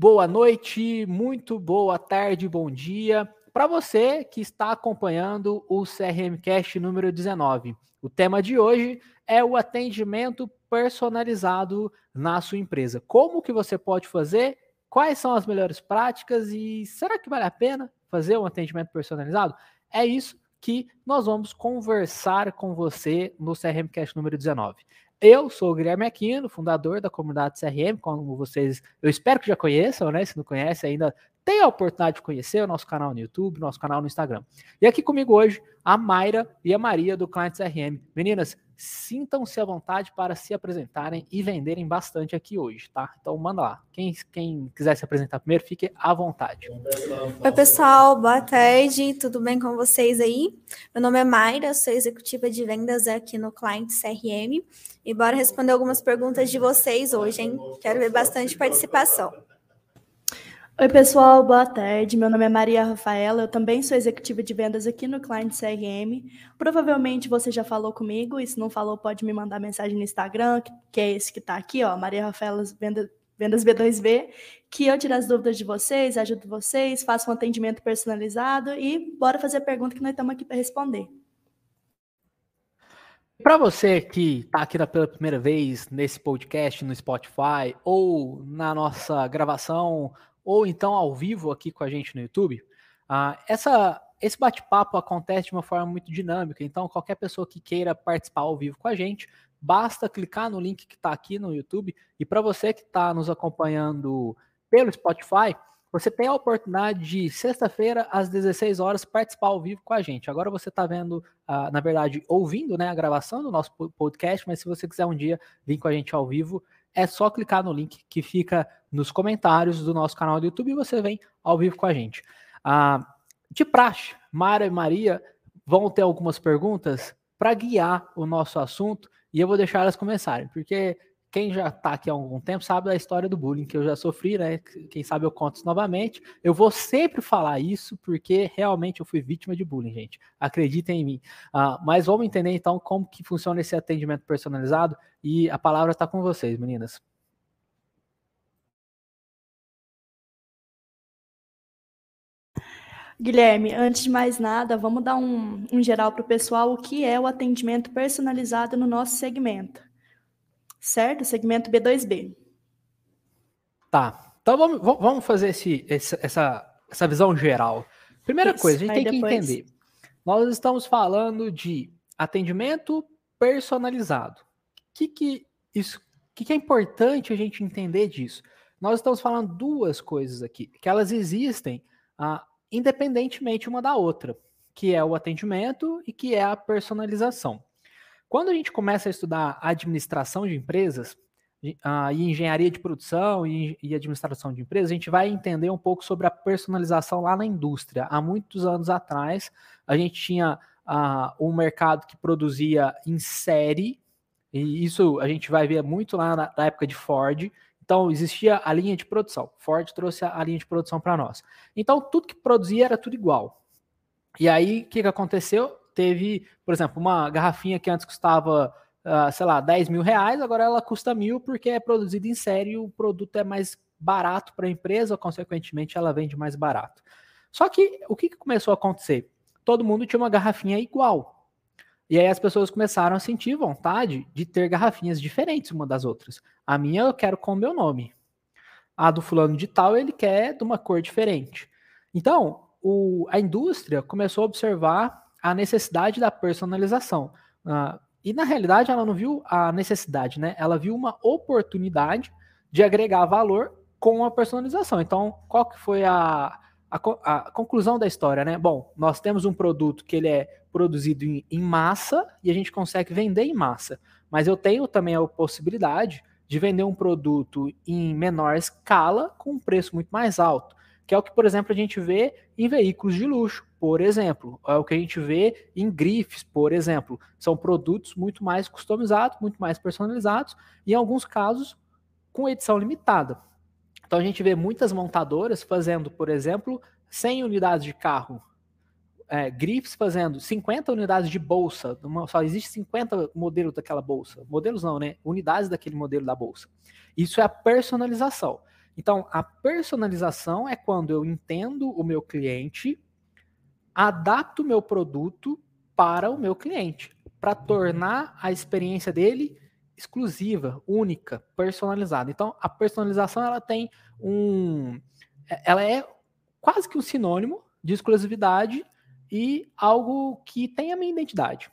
boa noite, muito boa tarde, bom dia para você que está acompanhando o CRM Cast número 19. O tema de hoje é o atendimento personalizado na sua empresa. Como que você pode fazer? Quais são as melhores práticas e será que vale a pena fazer um atendimento personalizado? É isso que nós vamos conversar com você no CRM Cast número 19. Eu sou o Guilherme Aquino, fundador da comunidade CRM, como vocês, eu espero que já conheçam, né? Se não conhece ainda, tem a oportunidade de conhecer o nosso canal no YouTube, nosso canal no Instagram. E aqui comigo hoje, a Mayra e a Maria do Client CRM. Meninas, sintam-se à vontade para se apresentarem e venderem bastante aqui hoje, tá? Então manda lá. Quem, quem quiser se apresentar primeiro, fique à vontade. Oi, pessoal, boa tarde, tudo bem com vocês aí? Meu nome é Mayra, sou executiva de vendas aqui no Client CRM e bora responder algumas perguntas de vocês hoje, hein? Quero ver bastante participação. Oi, pessoal, boa tarde. Meu nome é Maria Rafaela, eu também sou executiva de vendas aqui no Client CRM. Provavelmente você já falou comigo, e se não falou, pode me mandar mensagem no Instagram, que é esse que está aqui, ó, Maria Rafaela Vendas, vendas B2B, que eu tiro as dúvidas de vocês, ajudo vocês, faço um atendimento personalizado e bora fazer a pergunta que nós estamos aqui para responder. Para você que está aqui pela primeira vez nesse podcast no Spotify ou na nossa gravação ou então ao vivo aqui com a gente no YouTube, uh, essa, esse bate-papo acontece de uma forma muito dinâmica. Então, qualquer pessoa que queira participar ao vivo com a gente, basta clicar no link que está aqui no YouTube. E para você que está nos acompanhando pelo Spotify, você tem a oportunidade de, sexta-feira, às 16 horas, participar ao vivo com a gente. Agora você está vendo, uh, na verdade, ouvindo né, a gravação do nosso podcast, mas se você quiser um dia vir com a gente ao vivo, é só clicar no link que fica nos comentários do nosso canal do YouTube e você vem ao vivo com a gente. Ah, de praxe, Mara e Maria vão ter algumas perguntas para guiar o nosso assunto e eu vou deixar elas começarem, porque quem já está aqui há algum tempo sabe da história do bullying que eu já sofri, né? Quem sabe eu conto isso novamente. Eu vou sempre falar isso porque realmente eu fui vítima de bullying, gente. Acreditem em mim. Uh, mas vamos entender então como que funciona esse atendimento personalizado e a palavra está com vocês, meninas. Guilherme, antes de mais nada, vamos dar um, um geral para o pessoal o que é o atendimento personalizado no nosso segmento certo? Segmento B2B. Tá. Então vamos, vamos fazer esse, essa, essa visão geral. Primeira isso, coisa, a gente tem depois... que entender. Nós estamos falando de atendimento personalizado. O que, que, isso, que, que é importante a gente entender disso? Nós estamos falando duas coisas aqui, que elas existem ah, independentemente uma da outra, que é o atendimento e que é a personalização. Quando a gente começa a estudar administração de empresas, uh, e engenharia de produção e, e, administração de empresas, a gente vai entender um pouco sobre a personalização lá na indústria. Há muitos anos atrás, a gente tinha uh, um mercado que produzia em série, e isso a gente vai ver muito lá na, na época de Ford. Então, existia a linha de produção. Ford trouxe a, linha de produção para nós. Então, tudo que produzia era tudo igual. E aí, o que, que aconteceu? Teve, por exemplo, uma garrafinha que antes custava, uh, sei lá, 10 mil reais, agora ela custa mil porque é produzida em série e o produto é mais barato para a empresa, consequentemente ela vende mais barato. Só que o que, que começou a acontecer? Todo mundo tinha uma garrafinha igual. E aí as pessoas começaram a sentir vontade de ter garrafinhas diferentes uma das outras. A minha eu quero com o meu nome. A do fulano de tal ele quer de uma cor diferente. Então, o, a indústria começou a observar a necessidade da personalização. Uh, e na realidade ela não viu a necessidade, né? Ela viu uma oportunidade de agregar valor com a personalização. Então, qual que foi a, a, a, conclusão da história, né? Bom, nós temos um produto que ele é produzido em, em, massa e a gente consegue vender em massa. Mas eu tenho também a possibilidade de vender um produto em menor escala com um preço muito mais alto que é o que, por exemplo, a gente vê em veículos de luxo, por exemplo, é o que a gente vê em grifes, por exemplo. São produtos muito mais customizados, muito mais personalizados, e em alguns casos com edição limitada. Então a gente vê muitas montadoras fazendo, por exemplo, 100 unidades de carro, é, grifes fazendo 50 unidades de bolsa, só existe 50 modelos daquela bolsa. Modelos não, né? Unidades daquele modelo da bolsa. Isso é a personalização. Então, a personalização é quando eu entendo o meu cliente, adapto o meu produto para o meu cliente, para tornar a experiência dele exclusiva, única, personalizada. Então, a personalização ela tem um ela é quase que um sinônimo de exclusividade e algo que tem a minha identidade.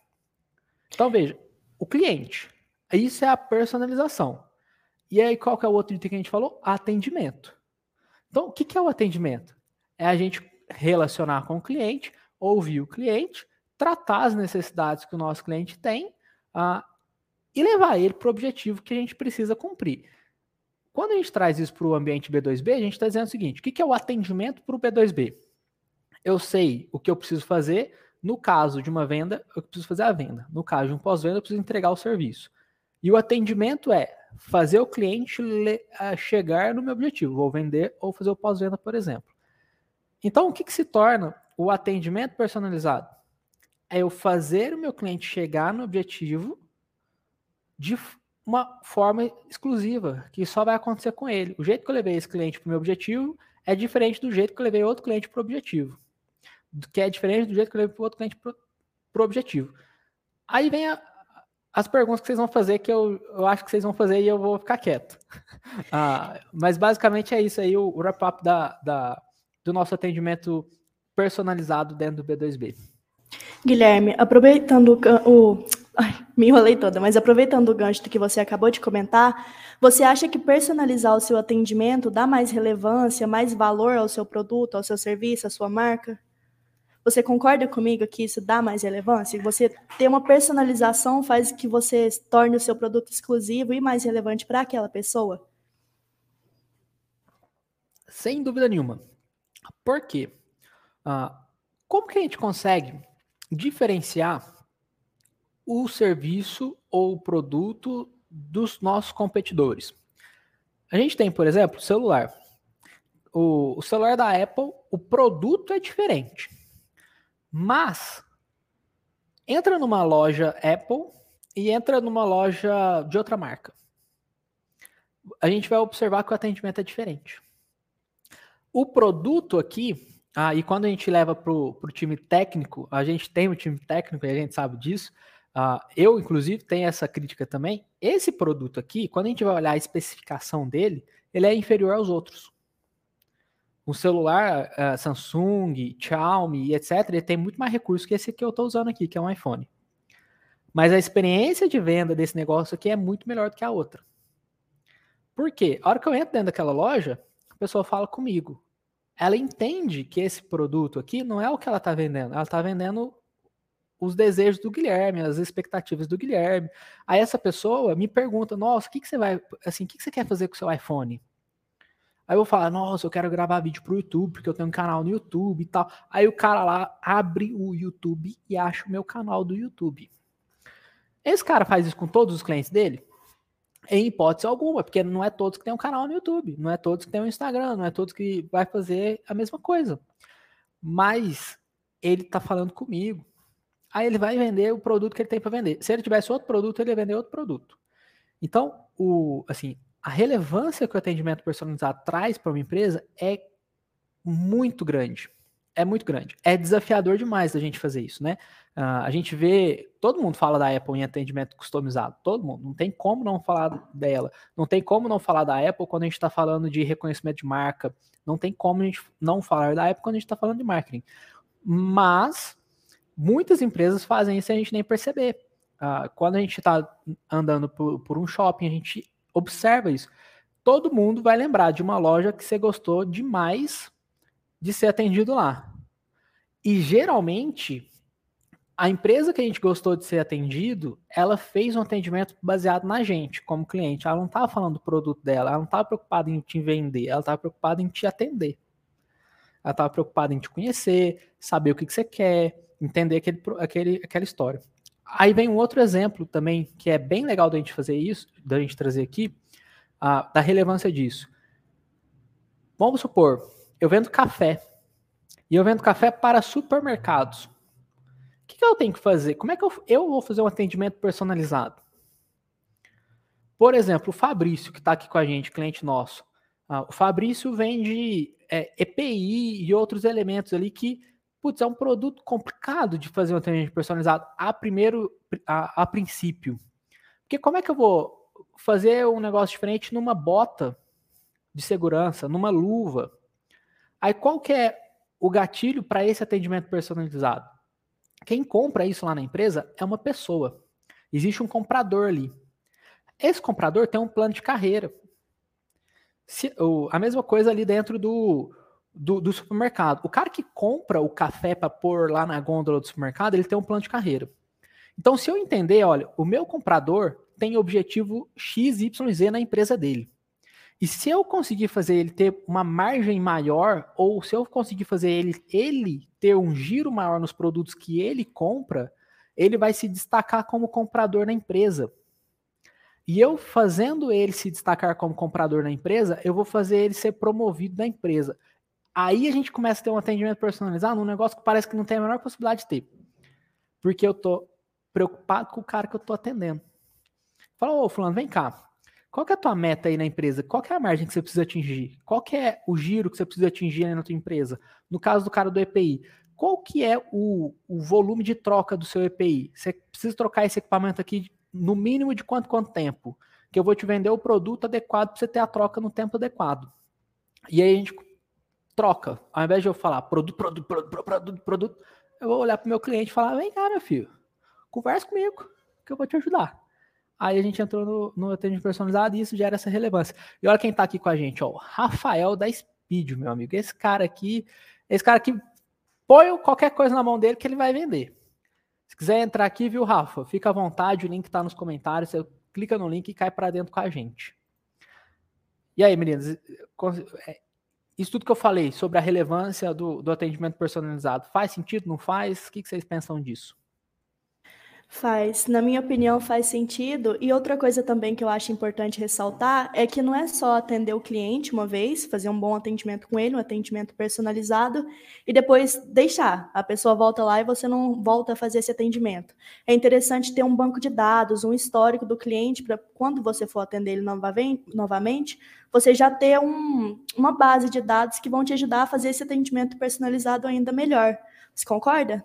Então, veja, o cliente. Isso é a personalização. E aí, qual que é o outro item que a gente falou? Atendimento. Então, o que, que é o atendimento? É a gente relacionar com o cliente, ouvir o cliente, tratar as necessidades que o nosso cliente tem uh, e levar ele para o objetivo que a gente precisa cumprir. Quando a gente traz isso para o ambiente B2B, a gente está dizendo o seguinte: o que, que é o atendimento para o B2B? Eu sei o que eu preciso fazer. No caso de uma venda, eu preciso fazer a venda. No caso de um pós-venda, eu preciso entregar o serviço. E o atendimento é fazer o cliente chegar no meu objetivo, vou vender ou fazer o pós-venda, por exemplo. Então, o que, que se torna o atendimento personalizado? É eu fazer o meu cliente chegar no objetivo de uma forma exclusiva, que só vai acontecer com ele. O jeito que eu levei esse cliente para o meu objetivo é diferente do jeito que eu levei outro cliente para o objetivo. Que é diferente do jeito que eu levei outro cliente para o objetivo. Aí vem a, as perguntas que vocês vão fazer, que eu, eu acho que vocês vão fazer e eu vou ficar quieto. ah, mas basicamente é isso aí, o, o wrap-up da, da, do nosso atendimento personalizado dentro do B2B. Guilherme, aproveitando o, o Ai, me enrolei toda, mas aproveitando o gancho que você acabou de comentar, você acha que personalizar o seu atendimento dá mais relevância, mais valor ao seu produto, ao seu serviço, à sua marca? Você concorda comigo que isso dá mais relevância? Você ter uma personalização faz que você torne o seu produto exclusivo e mais relevante para aquela pessoa? Sem dúvida nenhuma. Por quê? Ah, como que a gente consegue diferenciar o serviço ou o produto dos nossos competidores. A gente tem, por exemplo, celular. O, o celular da Apple, o produto é diferente. Mas entra numa loja Apple e entra numa loja de outra marca. A gente vai observar que o atendimento é diferente. O produto aqui, ah, e quando a gente leva para o time técnico, a gente tem um time técnico e a gente sabe disso, Uh, eu, inclusive, tenho essa crítica também. Esse produto aqui, quando a gente vai olhar a especificação dele, ele é inferior aos outros. Um celular uh, Samsung, Xiaomi, etc., ele tem muito mais recursos que esse que eu estou usando aqui, que é um iPhone. Mas a experiência de venda desse negócio aqui é muito melhor do que a outra. Por quê? A hora que eu entro dentro daquela loja, a pessoa fala comigo. Ela entende que esse produto aqui não é o que ela está vendendo. Ela está vendendo os desejos do Guilherme, as expectativas do Guilherme. Aí essa pessoa me pergunta: "Nossa, o que que você vai, assim, o que que você quer fazer com o seu iPhone?" Aí eu vou falar: "Nossa, eu quero gravar vídeo pro YouTube, porque eu tenho um canal no YouTube e tal". Aí o cara lá abre o YouTube e acha o meu canal do YouTube. Esse cara faz isso com todos os clientes dele? Em hipótese alguma, porque não é todos que tem um canal no YouTube, não é todos que tem um Instagram, não é todos que vai fazer a mesma coisa. Mas ele tá falando comigo, Aí ele vai vender o produto que ele tem para vender. Se ele tivesse outro produto, ele ia vender outro produto. Então, o, assim, a relevância que o atendimento personalizado traz para uma empresa é muito grande. É muito grande. É desafiador demais a gente fazer isso, né? Uh, a gente vê, todo mundo fala da Apple em atendimento customizado, todo mundo. Não tem como não falar dela. Não tem como não falar da Apple quando a gente está falando de reconhecimento de marca. Não tem como a gente não falar da Apple quando a gente está falando de marketing. Mas Muitas empresas fazem isso e a gente nem perceber. Uh, quando a gente está andando por, por um shopping, a gente observa isso. Todo mundo vai lembrar de uma loja que você gostou demais de ser atendido lá. E geralmente, a empresa que a gente gostou de ser atendido, ela fez um atendimento baseado na gente, como cliente. Ela não estava falando do produto dela, ela não estava preocupada em te vender, ela estava preocupada em te atender. Ela estava preocupada em te conhecer, saber o que, que você quer, entender aquele, aquele, aquela história. Aí vem um outro exemplo também, que é bem legal da gente fazer isso, da gente trazer aqui, a, da relevância disso. Vamos supor, eu vendo café, e eu vendo café para supermercados. O que, que eu tenho que fazer? Como é que eu, eu vou fazer um atendimento personalizado? Por exemplo, o Fabrício, que está aqui com a gente, cliente nosso. Ah, o Fabrício vende é, EPI e outros elementos ali que, putz, é um produto complicado de fazer um atendimento personalizado a primeiro, a, a princípio. Porque como é que eu vou fazer um negócio diferente numa bota de segurança, numa luva? Aí qual que é o gatilho para esse atendimento personalizado? Quem compra isso lá na empresa é uma pessoa. Existe um comprador ali. Esse comprador tem um plano de carreira. Se, a mesma coisa ali dentro do, do, do, supermercado. O cara que compra o café para pôr lá na gôndola do supermercado, ele tem um plano de carreira. Então, se eu entender, olha, o meu comprador tem objetivo X, Y, Z na empresa dele. E se eu conseguir fazer ele ter uma margem maior, ou se eu conseguir fazer ele, ele ter um giro maior nos produtos que ele compra, ele vai se destacar como comprador na empresa. E eu fazendo ele se destacar como comprador na empresa, eu vou fazer ele ser promovido na empresa. Aí a gente começa a ter um atendimento personalizado num negócio que parece que não tem a menor possibilidade de ter. Porque eu tô preocupado com o cara que eu tô atendendo. Fala, ô fulano, vem cá. Qual que é a tua meta aí na empresa? Qual que é a margem que você precisa atingir? Qual que é o giro que você precisa atingir aí na tua empresa? No caso do cara do EPI, qual que é o, o volume de troca do seu EPI? Você precisa trocar esse equipamento aqui no mínimo de quanto quanto tempo? Que eu vou te vender o produto adequado para você ter a troca no tempo adequado. E aí a gente troca. Ao invés de eu falar produto, produto, produto, produto, produto, eu vou olhar para o meu cliente e falar: vem cá, meu filho, conversa comigo, que eu vou te ajudar. Aí a gente entrou no, no atendimento personalizado e isso gera essa relevância. E olha quem está aqui com a gente, ó, o Rafael da Speed, meu amigo. Esse cara aqui, esse cara aqui, põe qualquer coisa na mão dele que ele vai vender. Se quiser entrar aqui, viu, Rafa? Fica à vontade, o link está nos comentários. Você clica no link e cai para dentro com a gente. E aí, meninas, é, isso tudo que eu falei sobre a relevância do, do atendimento personalizado, faz sentido? Não faz? O que, que vocês pensam disso? Faz, na minha opinião, faz sentido. E outra coisa também que eu acho importante ressaltar é que não é só atender o cliente uma vez, fazer um bom atendimento com ele, um atendimento personalizado, e depois deixar. A pessoa volta lá e você não volta a fazer esse atendimento. É interessante ter um banco de dados, um histórico do cliente, para quando você for atender ele novamente, você já ter um, uma base de dados que vão te ajudar a fazer esse atendimento personalizado ainda melhor. Você concorda?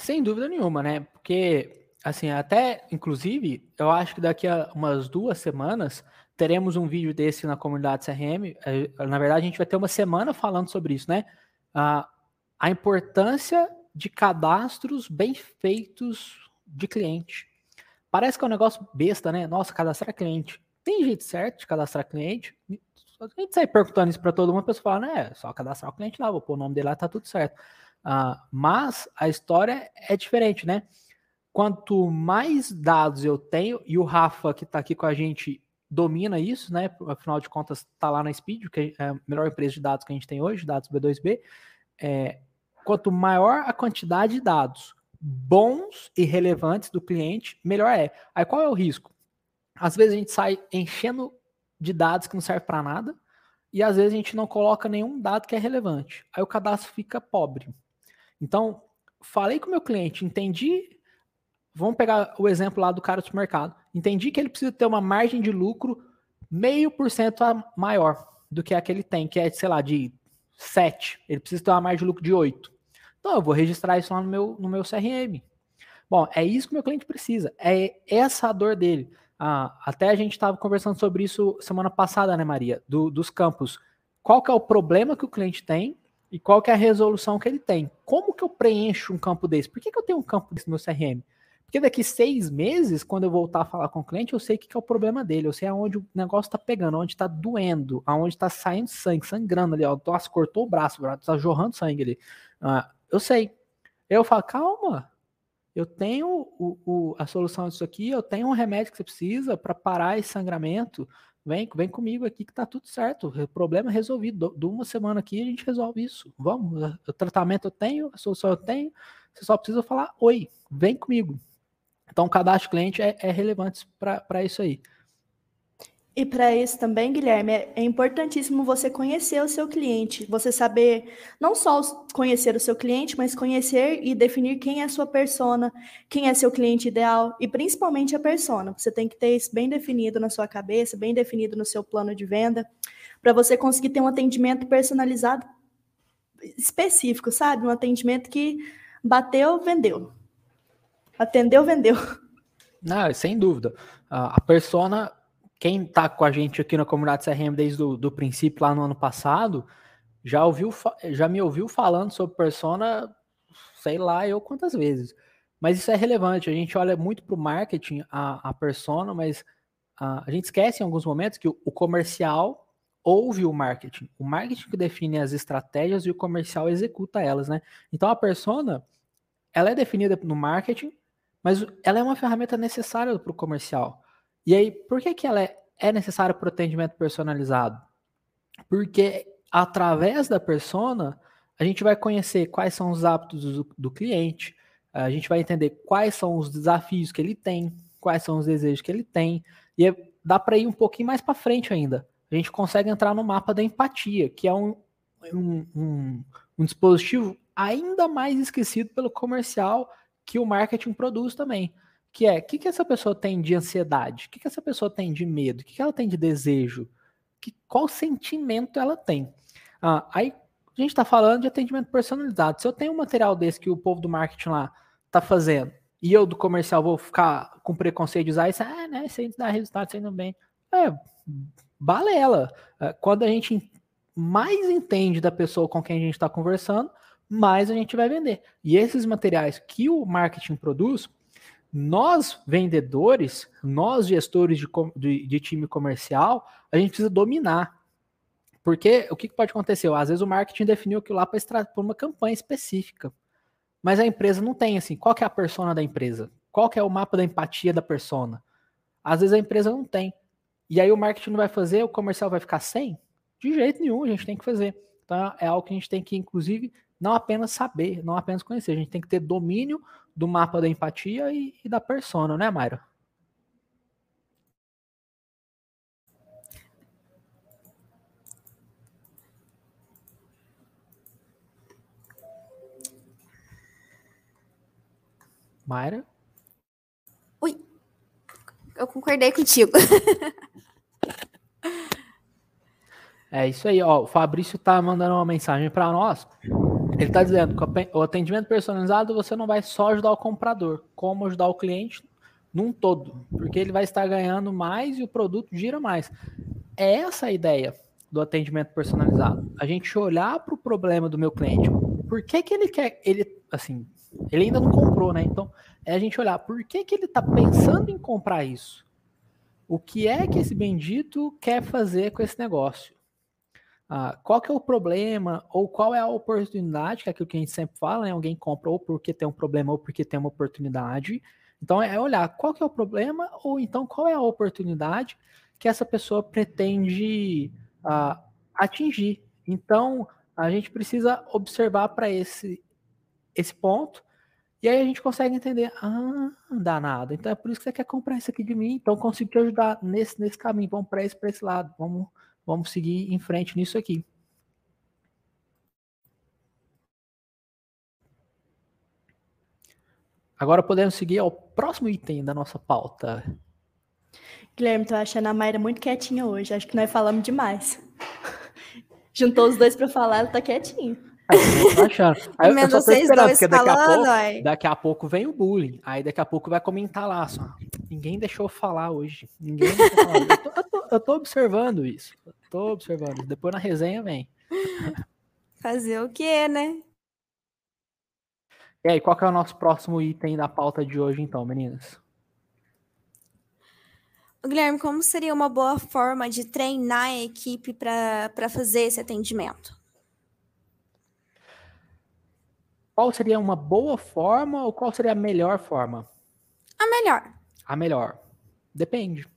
Sem dúvida nenhuma, né? Porque, assim, até, inclusive, eu acho que daqui a umas duas semanas teremos um vídeo desse na comunidade CRM. É, na verdade, a gente vai ter uma semana falando sobre isso, né? A, a importância de cadastros bem feitos de cliente. Parece que é um negócio besta, né? Nossa, cadastrar cliente. Tem jeito certo de cadastrar cliente? A gente sai perguntando isso para todo mundo, a pessoa fala, né? É só cadastrar o cliente lá, vou pôr o nome dele lá, tá tudo certo. Uh, mas a história é diferente, né? Quanto mais dados eu tenho, e o Rafa, que está aqui com a gente, domina isso, né? Afinal de contas, está lá na Speed, que é a melhor empresa de dados que a gente tem hoje, dados B2B. É, quanto maior a quantidade de dados bons e relevantes do cliente, melhor é. Aí qual é o risco? Às vezes a gente sai enchendo de dados que não serve para nada, e às vezes a gente não coloca nenhum dado que é relevante. Aí o cadastro fica pobre. Então, falei com o meu cliente, entendi. Vamos pegar o exemplo lá do cara do supermercado. Entendi que ele precisa ter uma margem de lucro meio por cento maior do que a que ele tem, que é, sei lá, de 7. Ele precisa ter uma margem de lucro de 8. Então, eu vou registrar isso lá no meu, no meu CRM. Bom, é isso que o meu cliente precisa. É essa a dor dele. Ah, até a gente estava conversando sobre isso semana passada, né, Maria? Do, dos campos. Qual que é o problema que o cliente tem e qual que é a resolução que ele tem. Como que eu preencho um campo desse? Por que, que eu tenho um campo desse no CRM? Porque daqui seis meses, quando eu voltar a falar com o cliente, eu sei o que, que é o problema dele, eu sei aonde o negócio está pegando, onde está doendo, aonde está saindo sangue, sangrando ali, ó, nossa, cortou o braço, está jorrando sangue ali. Ah, eu sei. Eu falo, calma, eu tenho o, o, a solução disso aqui, eu tenho um remédio que você precisa para parar esse sangramento, Vem, vem comigo aqui que tá tudo certo. Problema resolvido. De uma semana aqui a gente resolve isso. Vamos, o tratamento eu tenho, a solução eu tenho. Você só precisa falar oi, vem comigo. Então, o cadastro cliente é, é relevante para isso aí. E para isso também, Guilherme, é, é importantíssimo você conhecer o seu cliente, você saber não só conhecer o seu cliente, mas conhecer e definir quem é a sua persona, quem é seu cliente ideal e principalmente a persona. Você tem que ter isso bem definido na sua cabeça, bem definido no seu plano de venda, para você conseguir ter um atendimento personalizado específico, sabe? Um atendimento que bateu, vendeu. Atendeu, vendeu. Não, sem dúvida. A persona quem está com a gente aqui na comunidade CRM desde o do princípio, lá no ano passado, já, ouviu, já me ouviu falando sobre persona, sei lá eu quantas vezes. Mas isso é relevante. A gente olha muito para o marketing, a, a persona, mas a, a, gente esquece em alguns momentos que o, o comercial ouve o marketing. O marketing que define as estratégias e o comercial executa elas, né? Então a persona, ela é definida no marketing, mas ela é uma ferramenta necessária para o comercial. E aí, por que, que ela é, é necessária para o atendimento personalizado? Porque através da persona, a gente vai conhecer quais são os hábitos do, do cliente, a gente vai entender quais são os desafios que ele tem, quais são os desejos que ele tem, e é, dá para ir um pouquinho mais para frente ainda. A gente consegue entrar no mapa da empatia, que é um, um, um, um dispositivo ainda mais esquecido pelo comercial que o marketing produz também que é o que, que essa pessoa tem de ansiedade, o que, que essa pessoa tem de medo, o que, que ela tem de desejo, que, qual sentimento ela tem. Ah, aí a gente está falando de atendimento personalizado. Se eu tenho um material desse que o povo do marketing lá está fazendo, e eu do comercial vou ficar com preconceito de usar isso, ah, né, isso aí dá resultado, isso aí não bem. É, balela. É, quando a gente mais entende da pessoa com quem a gente está conversando, mais a gente vai vender. E esses materiais que o marketing produz, nós, vendedores, nós, gestores de, de, de, time comercial, a gente precisa dominar. Porque o que pode acontecer? Às vezes o marketing definiu aquilo lá para uma campanha específica. Mas a empresa não tem assim. Qual é a persona da empresa? Qual é o mapa da empatia da persona? Às vezes a empresa não tem. E aí o marketing não vai fazer, o comercial vai ficar sem? De jeito nenhum, a gente tem que fazer. Então é algo que a gente tem que, inclusive, não apenas saber, não apenas conhecer, a gente tem que ter domínio do mapa da empatia e, e da persona, né, Mayra? Mayra? Ui, eu concordei contigo. é isso aí, ó. O Fabrício tá mandando uma mensagem para nós. Ele está dizendo que o atendimento personalizado você não vai só ajudar o comprador, como ajudar o cliente num todo, porque ele vai estar ganhando mais e o produto gira mais. É essa a ideia do atendimento personalizado. A gente olhar para o problema do meu cliente. Por que, que ele quer. Ele, assim, ele ainda não comprou, né? Então, é a gente olhar por que, que ele está pensando em comprar isso. O que é que esse bendito quer fazer com esse negócio? Ah, qual que é o problema ou qual é a oportunidade, que é aquilo que a gente sempre fala, né? Alguém compra ou porque tem um problema ou porque tem uma oportunidade. Então é olhar qual que é o problema ou então qual é a oportunidade que essa pessoa pretende ah, atingir. Então a gente precisa observar para esse esse ponto e aí a gente consegue entender, ah, danado. Então é por isso que você quer comprar isso aqui de mim. Então consigo te ajudar nesse nesse caminho. Vamos para esse para esse lado. Vamos vamos seguir em frente nisso aqui. Agora podemos seguir ao próximo item da nossa pauta. Guilherme, tô achando a Mayra muito quietinha hoje. Acho que nós falamos demais. Juntou os dois para falar, ela tá quietinha. tô achando. Aí, eu só tô esperando, porque daqui, falando, a pouco, daqui a pouco vem o bullying. Aí daqui a pouco vai comentar lá só. Ninguém deixou falar hoje. Ninguém deixou falar. Eu tô, eu tô, eu tô observando isso. Tô observando. Depois na resenha vem. Fazer o quê, né? E aí, qual que é o nosso próximo item da pauta de hoje, então, meninas? Guilherme, como seria uma boa forma de treinar a equipe para fazer esse atendimento? Qual seria uma boa forma ou qual seria a melhor forma? A melhor. A melhor. Depende.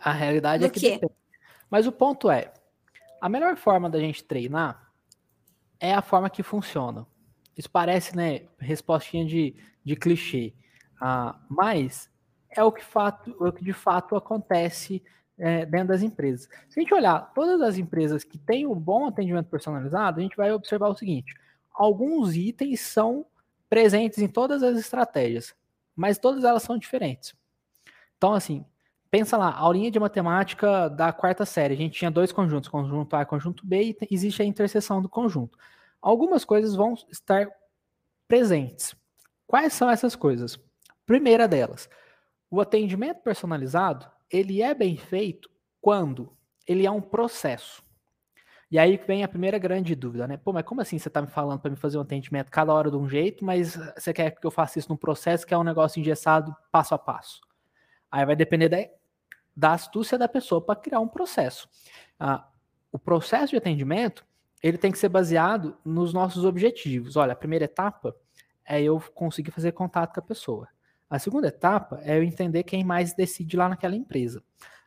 A realidade Do é que quê? depende. Mas o ponto é, a melhor forma da gente treinar é a forma que funciona. Isso parece, né, respostinha de, de clichê. Ah, mas é o que, fato, o que de fato acontece é, dentro das empresas. Se a gente olhar todas as empresas que têm um bom atendimento personalizado, a gente vai observar o seguinte: alguns itens são presentes em todas as estratégias, mas todas elas são diferentes. Então, assim, pensa lá, aulinha de matemática da quarta série, a gente tinha dois conjuntos, conjunto A e conjunto B, e existe a interseção do conjunto. Algumas coisas vão estar presentes. Quais são essas coisas? Primeira delas, o atendimento personalizado, ele é bem feito quando ele é um processo. E aí vem a primeira grande dúvida, né? Pô, mas como assim você está me falando para me fazer um atendimento cada hora de um jeito, mas você quer que eu faça isso num processo que é um negócio engessado passo a passo? Aí vai depender da, da astúcia da pessoa para criar um processo. Ah, o processo de atendimento ele tem que ser baseado nos nossos objetivos. Olha, a primeira etapa é eu conseguir fazer contato com a pessoa. A segunda etapa é eu entender quem mais decide lá naquela empresa.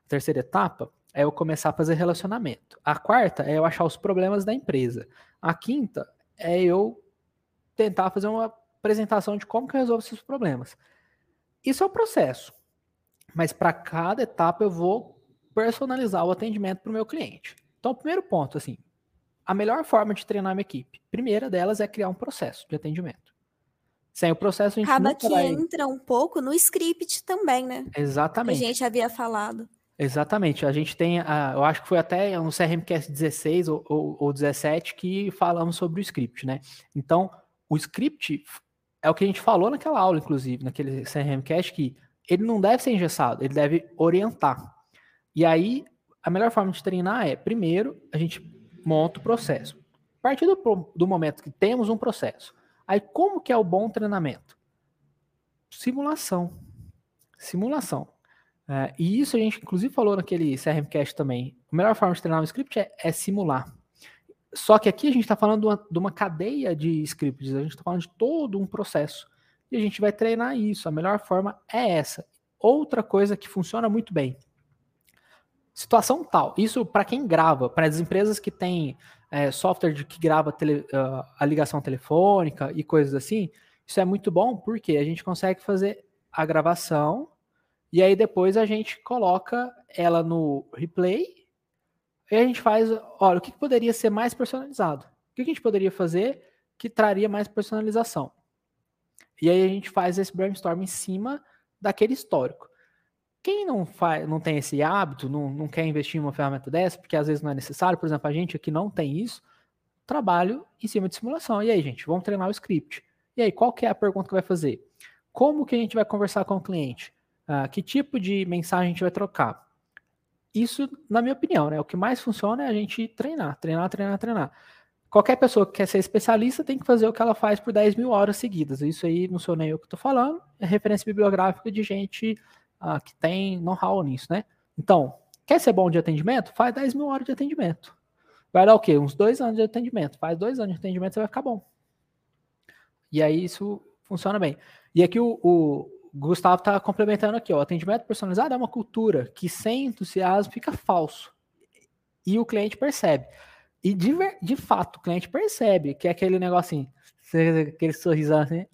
A terceira etapa é eu começar a fazer relacionamento. A quarta é eu achar os problemas da empresa. A quinta é eu tentar fazer uma apresentação de como que eu resolvo esses problemas. Isso é o processo. Mas para cada etapa eu vou personalizar o atendimento para o meu cliente. Então, o primeiro ponto, assim, a melhor forma de treinar uma equipe, primeira delas é criar um processo de atendimento. Sem o processo, a gente Acaba que vai... entra um pouco no script também, né? Exatamente. Que a gente havia falado. Exatamente. A gente tem, a, eu acho que foi até um CRMcast 16 ou, ou, ou 17 que falamos sobre o script, né? Então, o script é o que a gente falou naquela aula, inclusive, naquele CRMcast, que ele não deve ser engessado, ele deve orientar. E aí, a melhor forma de treinar é, primeiro, a gente monta o processo. A partir do, do momento que temos um processo, aí como que é o bom treinamento? Simulação. Simulação. É, e isso a gente, inclusive, falou naquele CRMcast também. A melhor forma de treinar um script é, é simular. Só que aqui a gente está falando de uma, de uma, cadeia de scripts, a gente está falando de todo um processo. E a gente vai treinar isso. A melhor forma é essa. Outra coisa que funciona muito bem. Situação tal. Isso para quem grava, para as empresas que têm é, software de que grava tele, uh, a ligação telefônica e coisas assim. Isso é muito bom porque a gente consegue fazer a gravação e aí depois a gente coloca ela no replay e a gente faz, olha, o que poderia ser mais personalizado? O que a gente poderia fazer que traria mais personalização? E aí a gente faz esse brainstorm em cima daquele histórico. Quem não faz, não tem esse hábito, não, não quer investir em uma ferramenta dessa, porque às vezes não é necessário, por exemplo, a gente aqui não tem isso, trabalho em cima de simulação. E aí, gente, vamos treinar o script. E aí, qual que é a pergunta que vai fazer? Como que a gente vai conversar com o cliente? Uh, que tipo de mensagem a gente vai trocar? Isso, na minha opinião, né? O que mais funciona é a gente treinar, treinar, treinar, treinar. Qualquer pessoa que quer ser especialista tem que fazer o que ela faz por 10 mil horas seguidas. Isso aí não sou nem eu que estou falando, é referência bibliográfica de gente uh, que tem know-how nisso, né? Então, quer ser bom de atendimento? Faz 10 mil horas de atendimento. Vai dar o quê? Uns dois anos de atendimento. Faz dois anos de atendimento, você vai ficar bom. E aí isso funciona bem. E aqui o, o Gustavo está complementando aqui, ó, o atendimento personalizado é uma cultura que sem entusiasmo fica falso. E o cliente percebe. E de, de fato, o cliente percebe que é aquele negocinho, aquele sorrisão assim,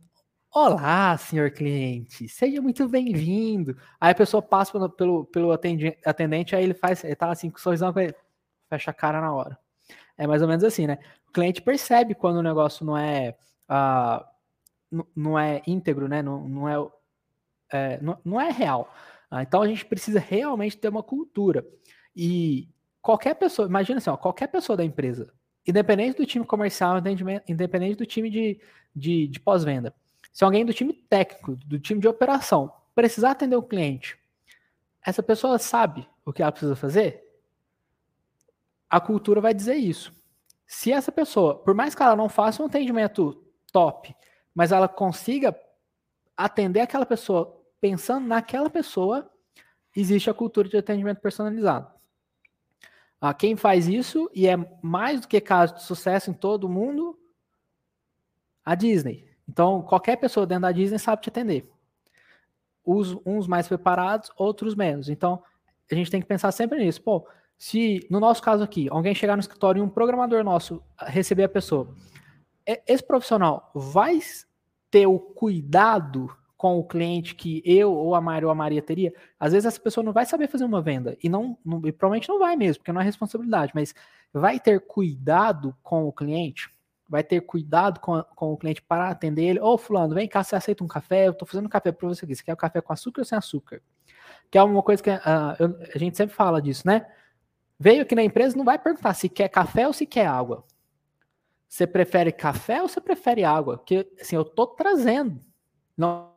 Olá, senhor cliente, seja muito bem-vindo. Aí a pessoa passa pelo, pelo, pelo atendente, aí ele faz, ele tá assim com sorrisão, fecha a cara na hora. É mais ou menos assim, né? O cliente percebe quando o negócio não é, uh, não é íntegro, né? Não, não é é, não, não, é real. Ah, então a gente precisa realmente ter uma cultura. E qualquer pessoa, imagina assim, ó, qualquer pessoa da empresa, independente do time comercial, independente do time de, de, de pós-venda, se alguém do time técnico, do time de operação, precisar atender o cliente, essa pessoa sabe o que ela precisa fazer? A cultura vai dizer isso. Se essa pessoa, por mais que ela não faça um atendimento top, mas ela consiga atender aquela pessoa pensando naquela pessoa, existe a cultura de atendimento personalizado. Ah, quem faz isso, e é mais do que caso de sucesso em todo mundo, a Disney. Então, qualquer pessoa dentro da Disney sabe te atender. Os, uns mais preparados, outros menos. Então, a gente tem que pensar sempre nisso. Pô, se no nosso caso aqui, alguém chegar no escritório e um programador nosso receber a pessoa, esse profissional vai ter o cuidado com o cliente que eu ou a Maria ou a Maria teria, às vezes essa pessoa não vai saber fazer uma venda e não, não e provavelmente não vai mesmo, porque não é responsabilidade, mas vai ter cuidado com o cliente, vai ter cuidado com, a, com o cliente para atender ele. Ô, fulano, vem cá, você aceita um café? Eu tô fazendo um café para você aqui. Você quer o um café com açúcar ou sem açúcar? Que é uma coisa que uh, eu, a gente sempre fala disso, né? Veio aqui na empresa, não vai perguntar se quer café ou se quer água. Você prefere café ou você prefere água? Porque, assim, eu tô trazendo. Não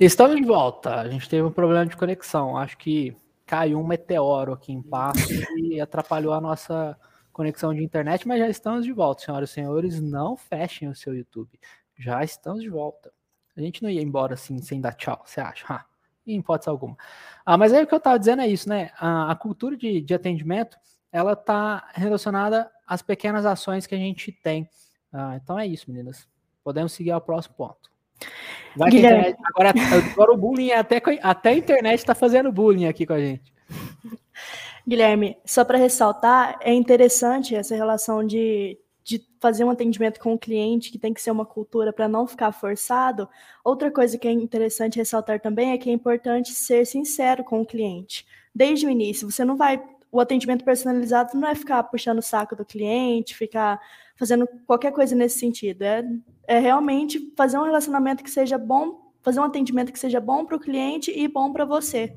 Estamos de volta. A gente teve um problema de conexão. Acho que caiu um meteoro aqui em Passo e atrapalhou a nossa conexão de internet, mas já estamos de volta, senhoras e senhores. Não fechem o seu YouTube. Já estamos de volta. A gente não ia embora assim sem dar tchau, você acha? Ah, em hipótese alguma. Ah, mas aí o que eu estava dizendo é isso, né? A, a cultura de, de atendimento ela está relacionada às pequenas ações que a gente tem. Ah, então é isso, meninas. Podemos seguir ao próximo ponto. Vai internet, agora, agora o bullying, até, até a internet está fazendo bullying aqui com a gente. Guilherme, só para ressaltar, é interessante essa relação de, de fazer um atendimento com o cliente, que tem que ser uma cultura para não ficar forçado. Outra coisa que é interessante ressaltar também é que é importante ser sincero com o cliente. Desde o início, você não vai. O atendimento personalizado não é ficar puxando o saco do cliente, ficar fazendo qualquer coisa nesse sentido. É, é realmente fazer um relacionamento que seja bom, fazer um atendimento que seja bom para o cliente e bom para você.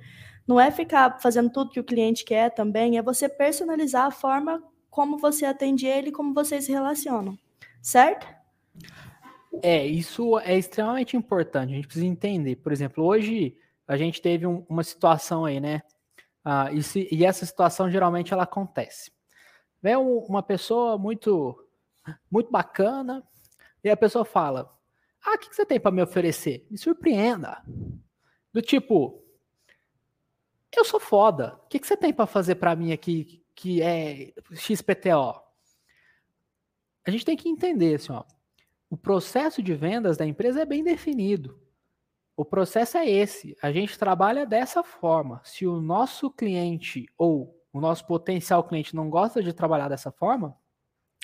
Não é ficar fazendo tudo que o cliente quer também, é você personalizar a forma como você atende ele e como vocês se relacionam. Certo? É, isso é extremamente importante. A gente precisa entender. Por exemplo, hoje a gente teve um, uma situação aí, né? Ah, e, se, e, essa situação geralmente ela acontece. Vem um, uma pessoa muito muito bacana. E a pessoa fala: Ah, o que, você tem para me oferecer? Me surpreenda. Do tipo, eu sou foda. O que, que você tem para fazer para mim aqui que é XPTO? A gente tem que entender assim, ó, o processo de vendas da empresa é bem definido. O processo é esse. A gente trabalha dessa forma. Se o nosso cliente ou o nosso potencial cliente não gosta de trabalhar dessa forma,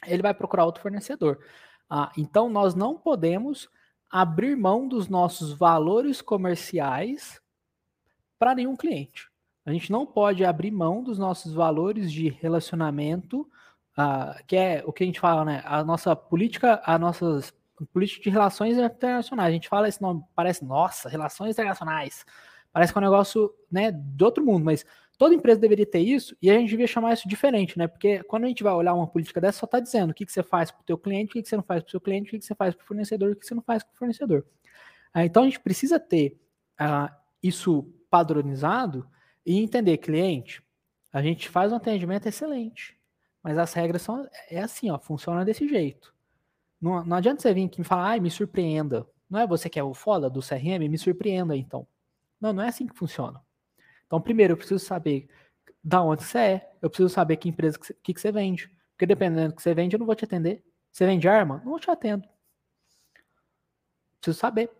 ele vai procurar outro fornecedor. Ah, então, nós não podemos abrir mão dos nossos valores comerciais para nenhum cliente. A gente não pode abrir mão dos nossos valores de relacionamento, ah, que é o que a gente fala, né? A nossa política, a nossas política de relações internacionais. A gente fala esse nome, parece, nossa, relações internacionais. Parece que é um negócio, né, do outro mundo, mas Toda empresa deveria ter isso e a gente devia chamar isso diferente, né? Porque quando a gente vai olhar uma política dessa, só está dizendo o que, que você faz para o teu cliente, o que, que você não faz para o seu cliente, o que, que você faz para o fornecedor, o que você não faz para o fornecedor. Ah, então a gente precisa ter ah, isso padronizado e entender, cliente, a gente faz um atendimento excelente, mas as regras são é assim, ó, funciona desse jeito. Não, não adianta você vir aqui e falar, ai, me surpreenda. Não é você que é o foda do CRM, me surpreenda então. Não, não é assim que funciona. Então, primeiro, eu preciso saber da onde você é, eu preciso saber que empresa que, que, que você vende. Porque dependendo do que você vende, eu não vou te atender. Você vende arma? Não te atendo. Preciso saber.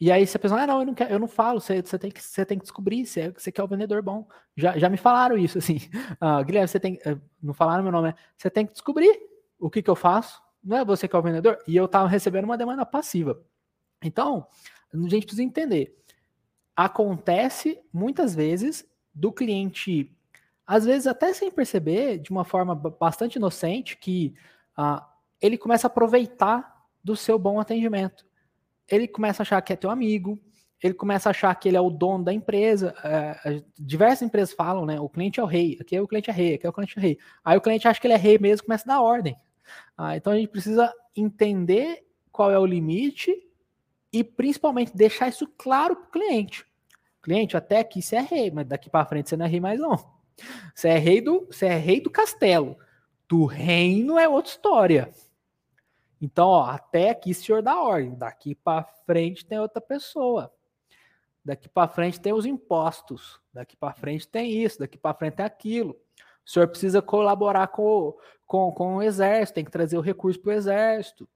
E aí você pensa, ah, não, eu não, quero, eu não falo, você, você, tem, que, você tem que descobrir se é, você quer o vendedor bom. Já, já me falaram isso, assim. Uh, Guilherme, você tem. Uh, não falaram meu nome, é, você tem que descobrir o que, que eu faço. Não é você que é o vendedor. E eu estava recebendo uma demanda passiva. Então, a gente precisa entender acontece muitas vezes do cliente às vezes até sem perceber, de uma forma bastante inocente, que ah, ele começa a aproveitar do seu bom atendimento. Ele começa a achar que é teu amigo, ele começa a achar que ele é o dono da empresa. É, diversas empresas falam, né? O cliente é o rei, aqui é o cliente é rei, aqui é o cliente é rei. Aí o cliente acha que ele é rei mesmo, começa a dar ordem. Ah, então a gente precisa entender qual é o limite e principalmente deixar isso claro para o cliente. Cliente, até aqui você é rei, mas daqui para frente você não é rei mais não. Você é rei do, você é rei do castelo. Do reino é outra história. Então, ó, até aqui senhor dá ordem, daqui para frente tem outra pessoa. Daqui para frente tem os impostos, daqui para frente tem isso, daqui para frente tem aquilo. O senhor precisa colaborar com, com, com o exército, tem que trazer o recurso para o exército.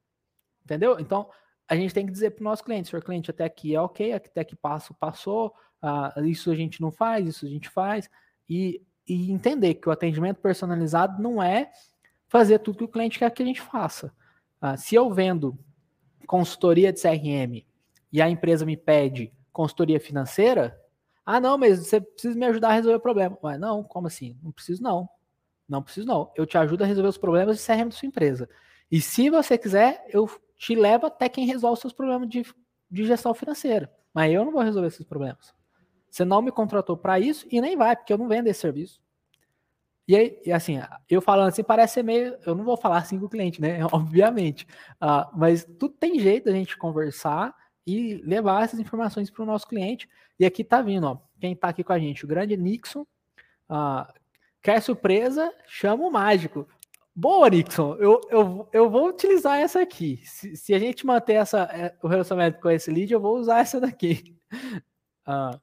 Entendeu? Então, a gente tem que dizer para o nosso cliente, senhor cliente, até aqui é ok, até aqui passo, passou, uh, isso a gente não faz, isso a gente faz, e, e entender que o atendimento personalizado não é fazer tudo que o cliente quer que a gente faça. Uh, se eu vendo consultoria de CRM e a empresa me pede consultoria financeira, ah, não, mas você precisa me ajudar a resolver o problema. Mas não, como assim? Não preciso não. Não preciso não. Eu te ajudo a resolver os problemas de CRM da sua empresa. E se você quiser, eu te levo até quem resolve seus problemas de, de gestão financeira. Mas eu não vou resolver esses problemas. Você não me contratou para isso e nem vai, porque eu não vendo esse serviço. E aí, e assim, eu falando assim, parece ser meio. Eu não vou falar assim com o cliente, né? Obviamente. Uh, mas tudo tem jeito da gente conversar e levar essas informações para o nosso cliente. E aqui tá vindo, ó, quem está aqui com a gente, o grande Nixon. Uh, quer surpresa? Chama o mágico. Boa, Nixon. Eu, eu, eu vou utilizar essa aqui. Se, se a gente manter essa, é, o relacionamento com esse lead, eu vou usar essa daqui. Uh,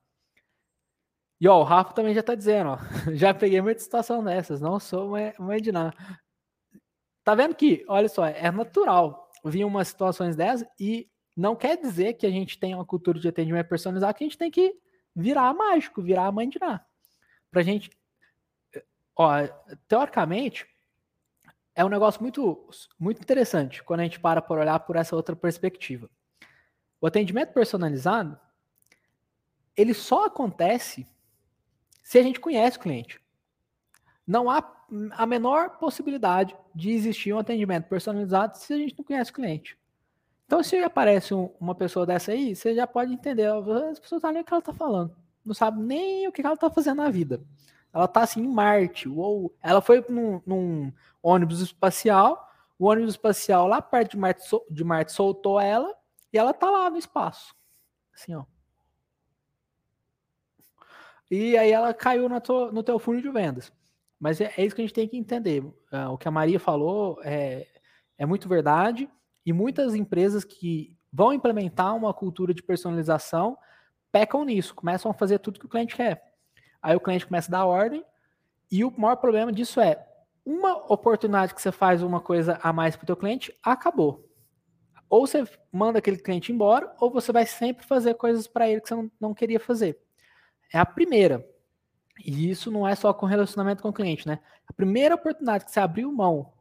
e ó, o Rafa também já está dizendo, ó, já peguei muita situação dessas, não sou uma, uma Edna. Tá vendo que, olha só, é natural vir umas situações dessas e não quer dizer que a gente tem uma cultura de atendimento personalizado que a gente tem que virar mágico, virar a mãe de Ná. Pra gente. Ó, teoricamente, é um negócio muito, muito interessante quando a gente para por olhar por essa outra perspectiva. O atendimento personalizado, ele só acontece se a gente conhece o cliente. Não há a menor possibilidade de existir um atendimento personalizado se a gente não conhece o cliente. Então, se aparece um, uma pessoa dessa aí, você já pode entender, as pessoas não sabem o que ela está falando, não sabe nem o que ela está fazendo na vida. Ela está assim em Marte, ou ela foi num, num, ônibus espacial, o ônibus espacial lá perto de Marte, de Marte soltou ela e ela está lá no espaço. Assim, ó. E aí ela caiu no teu, no teu de vendas. Mas é, é, isso que a gente tem que entender. Uh, o que a Maria falou é, é muito verdade. E muitas empresas que vão implementar uma cultura de personalização pecam nisso, começam a fazer tudo que o cliente quer. Aí o cliente começa a dar ordem, e o maior problema disso é uma oportunidade que você faz uma coisa a mais para o teu cliente, acabou. Ou você manda aquele cliente embora, ou você vai sempre fazer coisas para ele que você não, não queria fazer. É a primeira. E isso não é só com relacionamento com o cliente, né? A primeira oportunidade que você abriu mão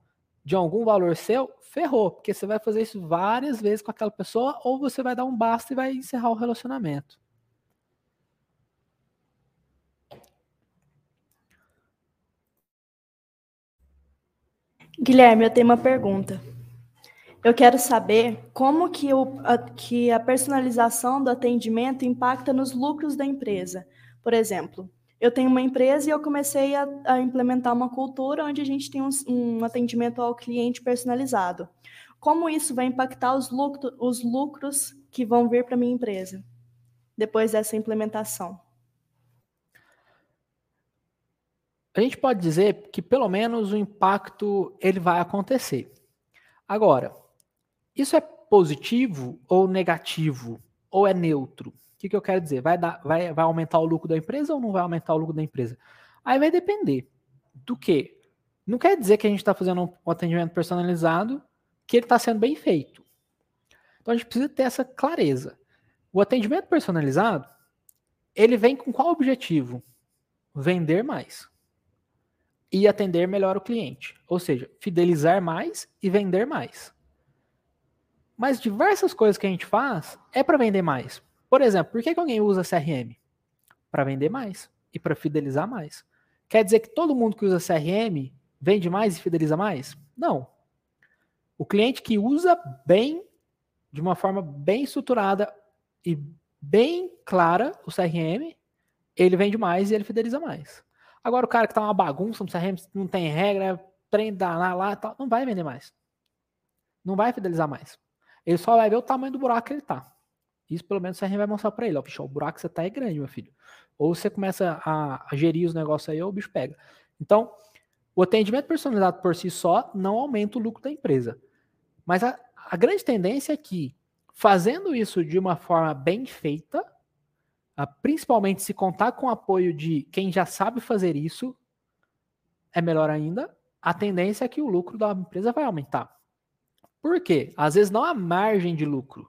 de algum valor seu, ferrou, porque você vai fazer isso várias vezes com aquela pessoa, ou você vai dar um basta e vai encerrar o relacionamento. Guilherme, eu tenho uma pergunta. Eu quero saber como que, o, a, que a personalização do atendimento impacta nos lucros da empresa. Por exemplo, eu tenho uma empresa e eu comecei a, a implementar uma cultura onde a gente tem um, um, atendimento ao cliente personalizado. Como isso vai impactar os, lucro, os lucros que vão vir para minha empresa depois dessa implementação? A gente pode dizer que pelo menos o impacto ele vai acontecer. Agora, isso é positivo ou negativo ou é neutro? que, que eu quero dizer? Vai, dar, vai, vai aumentar o lucro da empresa ou não vai aumentar o lucro da empresa? Aí vai depender do que. Não quer dizer que a gente está fazendo um atendimento personalizado que ele está sendo bem feito. Então a gente precisa ter essa clareza. O atendimento personalizado, ele vem com qual objetivo? Vender mais. E atender melhor o cliente. Ou seja, fidelizar mais e vender mais. Mas diversas coisas que a gente faz é para vender mais. Por exemplo, por que, que alguém usa CRM? Para vender mais e para fidelizar mais. Quer dizer que todo mundo que usa CRM vende mais e fideliza mais? Não. O cliente que usa bem, de uma forma bem estruturada e bem clara o CRM, ele vende mais e ele fideliza mais. Agora, o cara que tá uma bagunça não tem regra, trem lá, lá tal, não vai vender mais. Não vai fidelizar mais. Ele só vai ver o tamanho do buraco que ele tá. Isso pelo menos o CRM vai mostrar para ele, ó, bicho, o buraco que você tá é grande, meu filho. Ou você começa a, a gerir os negócios aí, ou o bicho pega. Então, o atendimento personalizado por si só não aumenta o lucro da empresa. Mas a, a grande tendência é que, fazendo isso de uma forma bem feita, principalmente se contar com o apoio de quem já sabe fazer isso, é melhor ainda, a tendência é que o lucro da empresa vai aumentar. Por quê? Às vezes não a margem de lucro,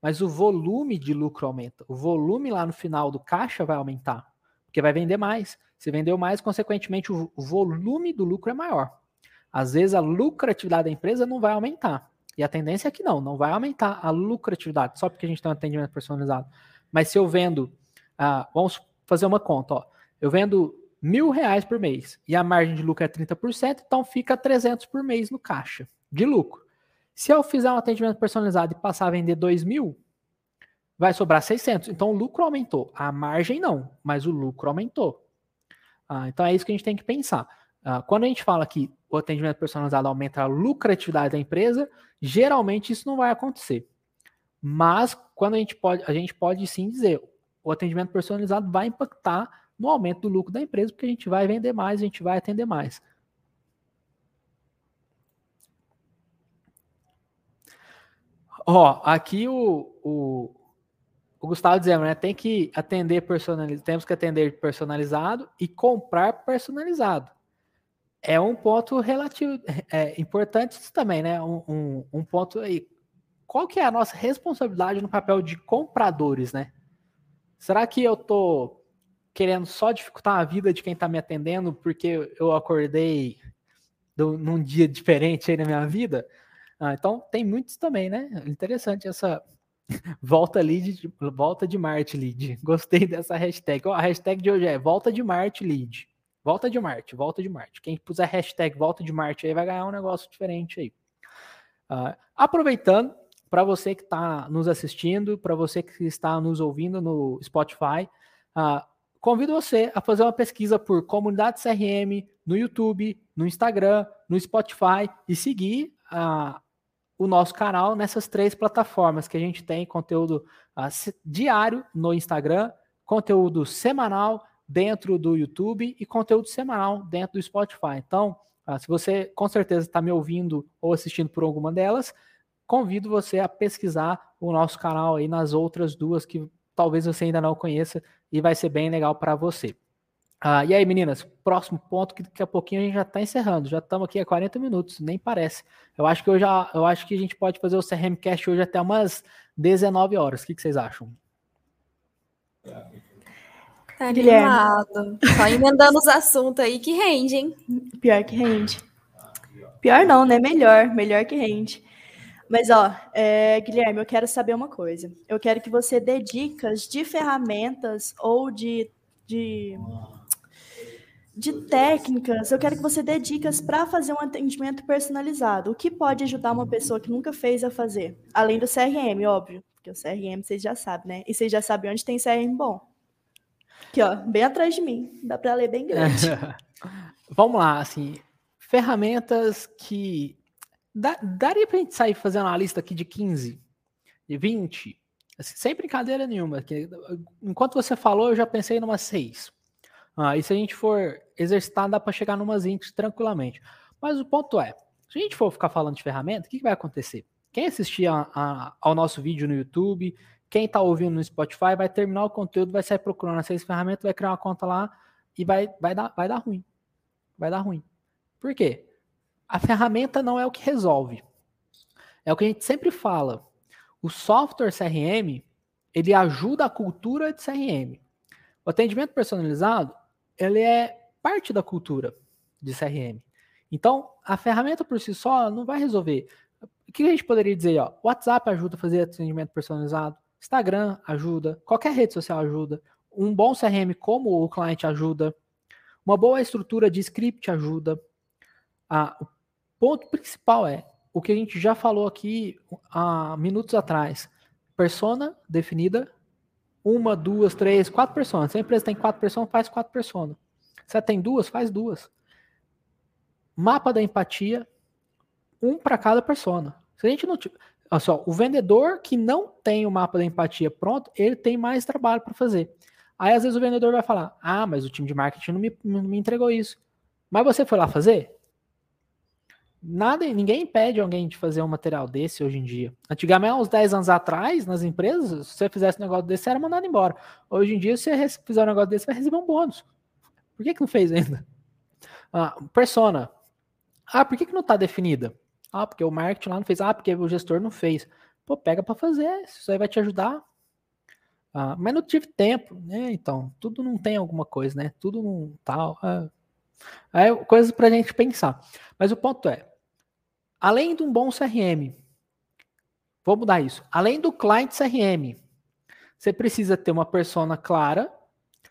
mas o volume de lucro aumenta. O volume lá no final do caixa vai aumentar, porque vai vender mais. Se vendeu mais, consequentemente, o volume do lucro é maior. Às vezes a lucratividade da empresa não vai aumentar. E a tendência é que não, não vai aumentar a lucratividade, só porque a gente tem um atendimento personalizado. Mas se eu vendo, ah, vamos fazer uma conta, ó, eu vendo mil reais por mês e a margem de lucro é 30%, então fica 300 por mês no caixa de lucro. Se eu fizer um atendimento personalizado e passar a vender 2 mil, vai sobrar 600. Então o lucro aumentou. A margem não, mas o lucro aumentou. Ah, então é isso que a gente tem que pensar. Ah, quando a gente fala que o atendimento personalizado aumenta a lucratividade da empresa, geralmente isso não vai acontecer. Mas quando a gente pode, a gente pode sim dizer, o atendimento personalizado vai impactar no aumento do lucro da empresa, porque a gente vai vender mais, a gente vai atender mais. Ó, aqui o, o, o Gustavo dizendo, né? Tem que atender personalizado, temos que atender personalizado e comprar personalizado. É um ponto relativo, é, importante isso também, né? Um, um, um, ponto aí. Qual que é a nossa responsabilidade no papel de compradores, né? Será que eu tô querendo só dificultar a vida de quem está me atendendo porque eu acordei do, num dia diferente aí na minha vida? Ah, então tem muitos também, né? Interessante essa volta lead, volta de Marte lead. Gostei dessa hashtag. Oh, a hashtag de hoje é volta de Marte lead. Volta de Marte, volta de Marte. Quem puser hashtag volta de Marte aí vai ganhar um negócio diferente aí. Uh, aproveitando, para você que está nos assistindo, para você que está nos ouvindo no Spotify, uh, convido você a fazer uma pesquisa por comunidade CRM no YouTube, no Instagram, no Spotify e seguir uh, o nosso canal nessas três plataformas que a gente tem conteúdo uh, diário no Instagram, conteúdo semanal dentro do YouTube e conteúdo semanal dentro do Spotify. Então, se você com certeza está me ouvindo ou assistindo por alguma delas, convido você a pesquisar o nosso canal aí nas outras duas que talvez você ainda não conheça e vai ser bem legal para você. Ah, e aí, meninas, próximo ponto que daqui a pouquinho a gente já está encerrando. Já estamos aqui há 40 minutos, nem parece. Eu acho que eu já, eu acho que a gente pode fazer o CRM Cast hoje até umas 19 horas. O que, que vocês acham? Tá animado. Só emendando os assuntos aí que rende, hein? Pior que rende. Pior não, né? Melhor. Melhor que rende. Mas, ó, é, Guilherme, eu quero saber uma coisa. Eu quero que você dê dicas de ferramentas ou de, de de técnicas, eu quero que você dê dicas para fazer um atendimento personalizado. O que pode ajudar uma pessoa que nunca fez a fazer? Além do CRM, óbvio, porque o CRM vocês já sabem, né? E vocês já sabem onde tem CRM bom. Aqui, ó, bem atrás de mim. Dá para ler bem grande. Vamos lá, assim, ferramentas que dá, daria para a gente sair fazendo uma lista aqui de 15, de 20, assim, sem brincadeira nenhuma. Que, enquanto você falou, eu já pensei em umas 6 ah, e se a gente for exercitar, dá para chegar numas índices tranquilamente. Mas o ponto é, se a gente for ficar falando de ferramenta, o que, que vai acontecer? Quem assistir a, a, ao nosso vídeo no YouTube, quem está ouvindo no Spotify, vai terminar o conteúdo, vai sair procurando essas ferramentas, vai criar uma conta lá e vai, vai, dar, vai dar ruim. Vai dar ruim. Por quê? A ferramenta não é o que resolve. É o que a gente sempre fala. O software CRM, ele ajuda a cultura de CRM. O atendimento personalizado, ele é parte da cultura de CRM. Então, a ferramenta por si só não vai resolver. O que a gente poderia dizer? Ó, WhatsApp ajuda a fazer atendimento personalizado, Instagram ajuda, qualquer rede social ajuda, um bom CRM como o cliente ajuda, Uma boa estrutura de script ajuda. O ponto principal é o que a gente já falou aqui há minutos atrás. Persona definida, uma, duas, três, quatro pessoas. Se a empresa tem quatro pessoas, faz quatro pessoas. Se ela tem duas, faz duas. Mapa da empatia, um para cada persona. Se a gente não olha só, o vendedor que não tem o mapa da empatia pronto, ele tem mais trabalho para fazer. Aí às vezes o vendedor vai falar: "Ah, mas o time de marketing não me, não me entregou isso". Mas você foi lá fazer? Nada, ninguém impede alguém de fazer um material desse hoje em dia. Antigamente, uns 10 anos atrás, nas empresas, se você fizesse um negócio desse, você era mandado embora. Hoje em dia, se você fizer um negócio desse, vai receber um bônus. Por que, que não fez ainda? Ah, persona. Ah, por que, que não está definida? Ah, porque o marketing lá não fez. Ah, porque o gestor não fez. Pô, pega para fazer. Isso aí vai te ajudar. Ah, mas não tive tempo, né? Então, tudo não tem alguma coisa, né? Tudo não tal. Ah, é coisas para gente pensar. Mas o ponto é, Além de um bom CRM, vou mudar isso. Além do client CRM, você precisa ter uma persona clara,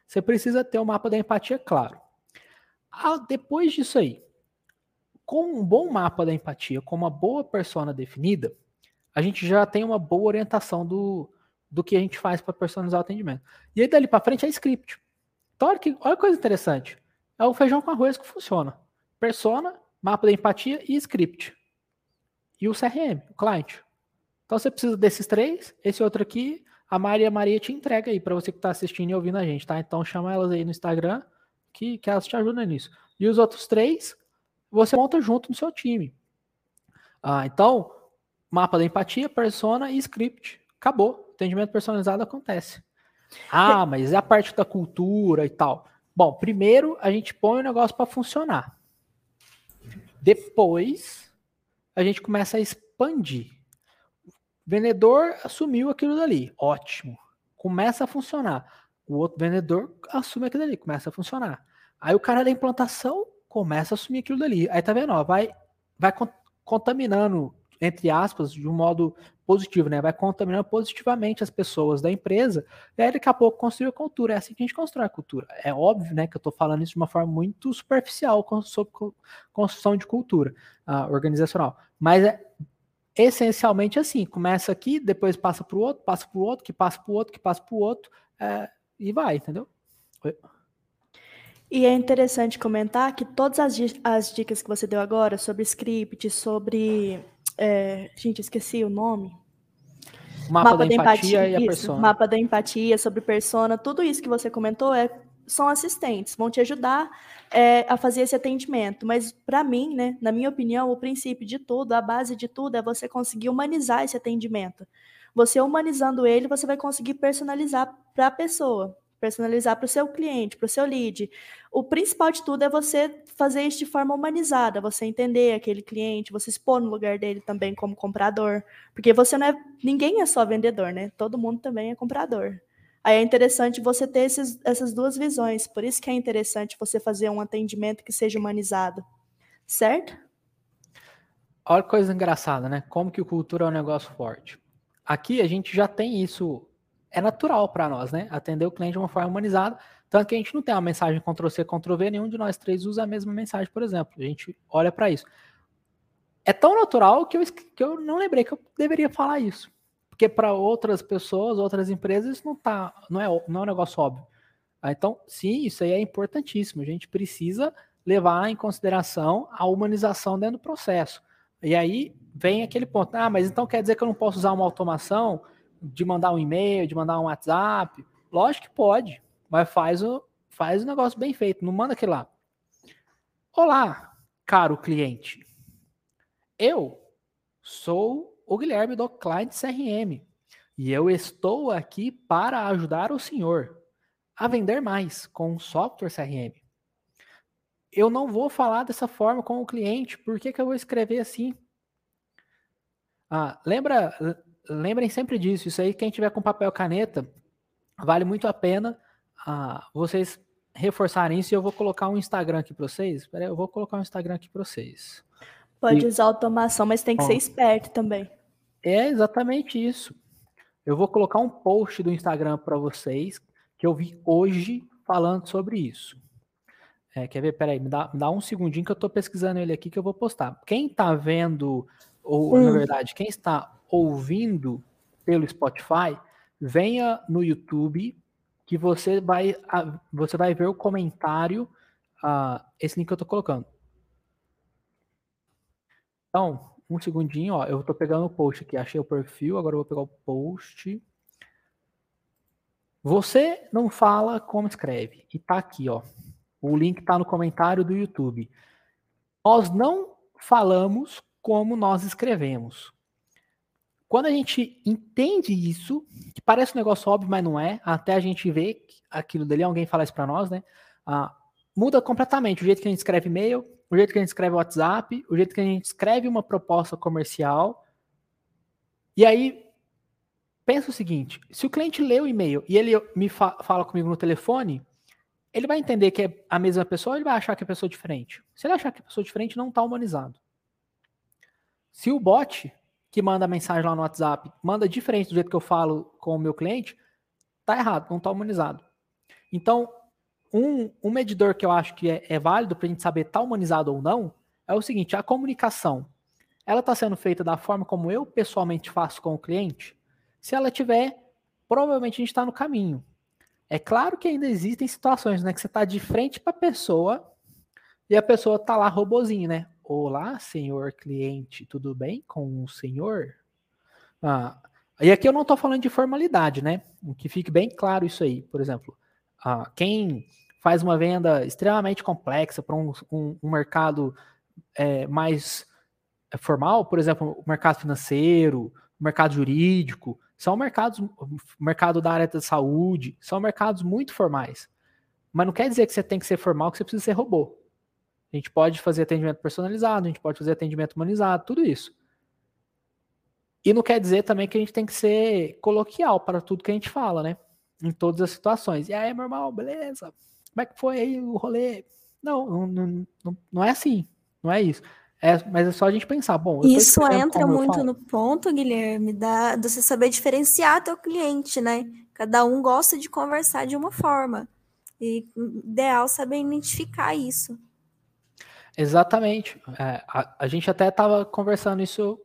você precisa ter um mapa da empatia claro. Ah, depois disso aí, com um bom mapa da empatia, com uma boa persona definida, a gente já tem uma boa orientação do, do que a gente faz para personalizar o atendimento. E aí dali para frente é script. Então olha que, olha que coisa interessante. É o feijão com arroz que funciona. Persona, mapa da empatia e script e o CRM, o cliente. Então você precisa desses três, esse outro aqui, a Maria Maria te entrega aí para você que está assistindo e ouvindo a gente, tá? Então chama elas aí no Instagram que, que elas te ajudam nisso. E os outros três, você monta junto no seu time. Ah, então, mapa da empatia, persona e script. Acabou. Atendimento personalizado acontece. Ah, mas é a parte da cultura e tal. Bom, primeiro a gente põe o negócio para funcionar. Depois a gente começa a expandir. O vendedor assumiu aquilo dali, ótimo. Começa a funcionar. O outro vendedor assume aquilo dali, começa a funcionar. Aí o cara da implantação começa a assumir aquilo dali. Aí tá vendo, ó, vai, vai contaminando, entre aspas, de um modo positivo, né? Vai contaminando positivamente as pessoas da empresa, e aí daqui a pouco construir a cultura. É assim que a gente constrói a cultura. É óbvio, né, que eu estou falando isso de uma forma muito superficial sobre construção de cultura uh, organizacional. Mas é essencialmente assim: começa aqui, depois passa para o outro, passa para o outro, que passa para o outro, que passa para o outro, é, e vai, entendeu? E é interessante comentar que todas as, as dicas que você deu agora sobre script, sobre. É, gente, esqueci o nome. Mapa, mapa da, da, empatia, empatia e a persona. Mapa da empatia sobre persona, tudo isso que você comentou é, são assistentes, vão te ajudar é, a fazer esse atendimento. Mas, para mim, né, na minha opinião, o princípio de tudo, a base de tudo é você conseguir humanizar esse atendimento. Você humanizando ele, você vai conseguir personalizar para a pessoa personalizar para o seu cliente, para o seu lead. O principal de tudo é você fazer isso de forma humanizada, você entender aquele cliente, você pôr no lugar dele também como comprador, porque você não é, ninguém é só vendedor, né? Todo mundo também é comprador. Aí é interessante você ter esses, essas duas visões, por isso que é interessante você fazer um atendimento que seja humanizado, certo? Olha que coisa engraçada, né? Como que o cultura é um negócio forte. Aqui a gente já tem isso é natural para nós, né? Atender o cliente de uma forma humanizada. Tanto que a gente não tem uma mensagem Ctrl-C, Ctrl-V, nenhum de nós três usa a mesma mensagem, por exemplo. A gente olha para isso. É tão natural que eu, que eu não lembrei que eu deveria falar isso. Porque para outras pessoas, outras empresas, isso não, tá, não, é, não é um negócio óbvio. Ah, então, sim, isso aí é importantíssimo. A gente precisa levar em consideração a humanização dentro do processo. E aí vem aquele ponto. Ah, mas então quer dizer que eu não posso usar uma automação de mandar um e-mail, de mandar um WhatsApp. Lógico que pode, mas faz o, faz o negócio bem feito, não manda aquele lá. Olá, caro cliente. Eu sou o Guilherme do Client CRM e eu estou aqui para ajudar o senhor a vender mais com o software CRM. Eu não vou falar dessa forma com o cliente, por que, que eu vou escrever assim? Ah, lembra, lembrem sempre disso. Isso aí, quem tiver com papel e caneta, vale muito a pena uh, vocês reforçarem isso. E eu vou colocar um Instagram aqui para vocês. Peraí, eu vou colocar um Instagram aqui para vocês. Pode e... usar automação, mas tem que ser esperto também. É exatamente isso. Eu vou colocar um post do Instagram para vocês que eu vi hoje falando sobre isso. É, quer ver? Peraí, me dá, me dá um segundinho que eu estou pesquisando ele aqui que eu vou postar. Quem está vendo, ou hum. na verdade, quem está ouvindo pelo Spotify, venha no YouTube que você vai, você vai ver o comentário, uh, esse link que eu estou colocando. Então, um segundinho, ó, eu estou pegando o post aqui, achei o perfil, agora eu vou pegar o post. Você não fala como escreve. E tá aqui, ó. O link tá no comentário do YouTube. Nós não falamos como nós escrevemos. Quando a gente entende isso, que parece um negócio óbvio, mas não é, até a gente ver aquilo dali, alguém fala isso para nós, né? Ah, muda completamente o jeito que a gente escreve e-mail, o jeito que a gente escreve WhatsApp, o jeito que a gente escreve uma proposta comercial. E aí, pensa o seguinte: se o cliente lê o e-mail e ele me fa fala comigo no telefone, ele vai entender que é a mesma pessoa ou ele vai achar que é pessoa diferente? Se ele achar que é pessoa diferente, não está humanizado. Se o bot que manda mensagem lá no WhatsApp manda diferente do jeito que eu falo com o meu cliente, tá errado, não tá humanizado. Então, um, um medidor que eu acho que é, é válido para a gente saber tá humanizado ou não é o seguinte: a comunicação ela está sendo feita da forma como eu pessoalmente faço com o cliente? Se ela tiver, provavelmente a gente está no caminho. É claro que ainda existem situações, né, que você está de frente para a pessoa e a pessoa está lá robozinho, né? Olá, senhor cliente, tudo bem com o senhor? Ah, e aqui eu não estou falando de formalidade, né? Que fique bem claro isso aí. Por exemplo, ah, quem faz uma venda extremamente complexa para um, um, um, mercado é, mais é, formal, por exemplo, o mercado financeiro, o mercado jurídico, são mercados, mercado da área da saúde, são mercados muito formais. Mas não quer dizer que você tem que ser formal, que você precisa ser robô. A gente pode fazer atendimento personalizado, a gente pode fazer atendimento humanizado, tudo isso. E não quer dizer também que a gente tem que ser coloquial para tudo que a gente fala, né? Em todas as situações. E aí, meu irmão, beleza? Como é que foi aí o rolê? Não, não, não, não é assim. Não é isso. É, mas é só a gente pensar, bom. Isso entra muito no ponto, Guilherme, da, de você saber diferenciar teu cliente, né? Cada um gosta de conversar de uma forma. E ideal saber identificar isso. Exatamente. É, a, a, gente até estava conversando isso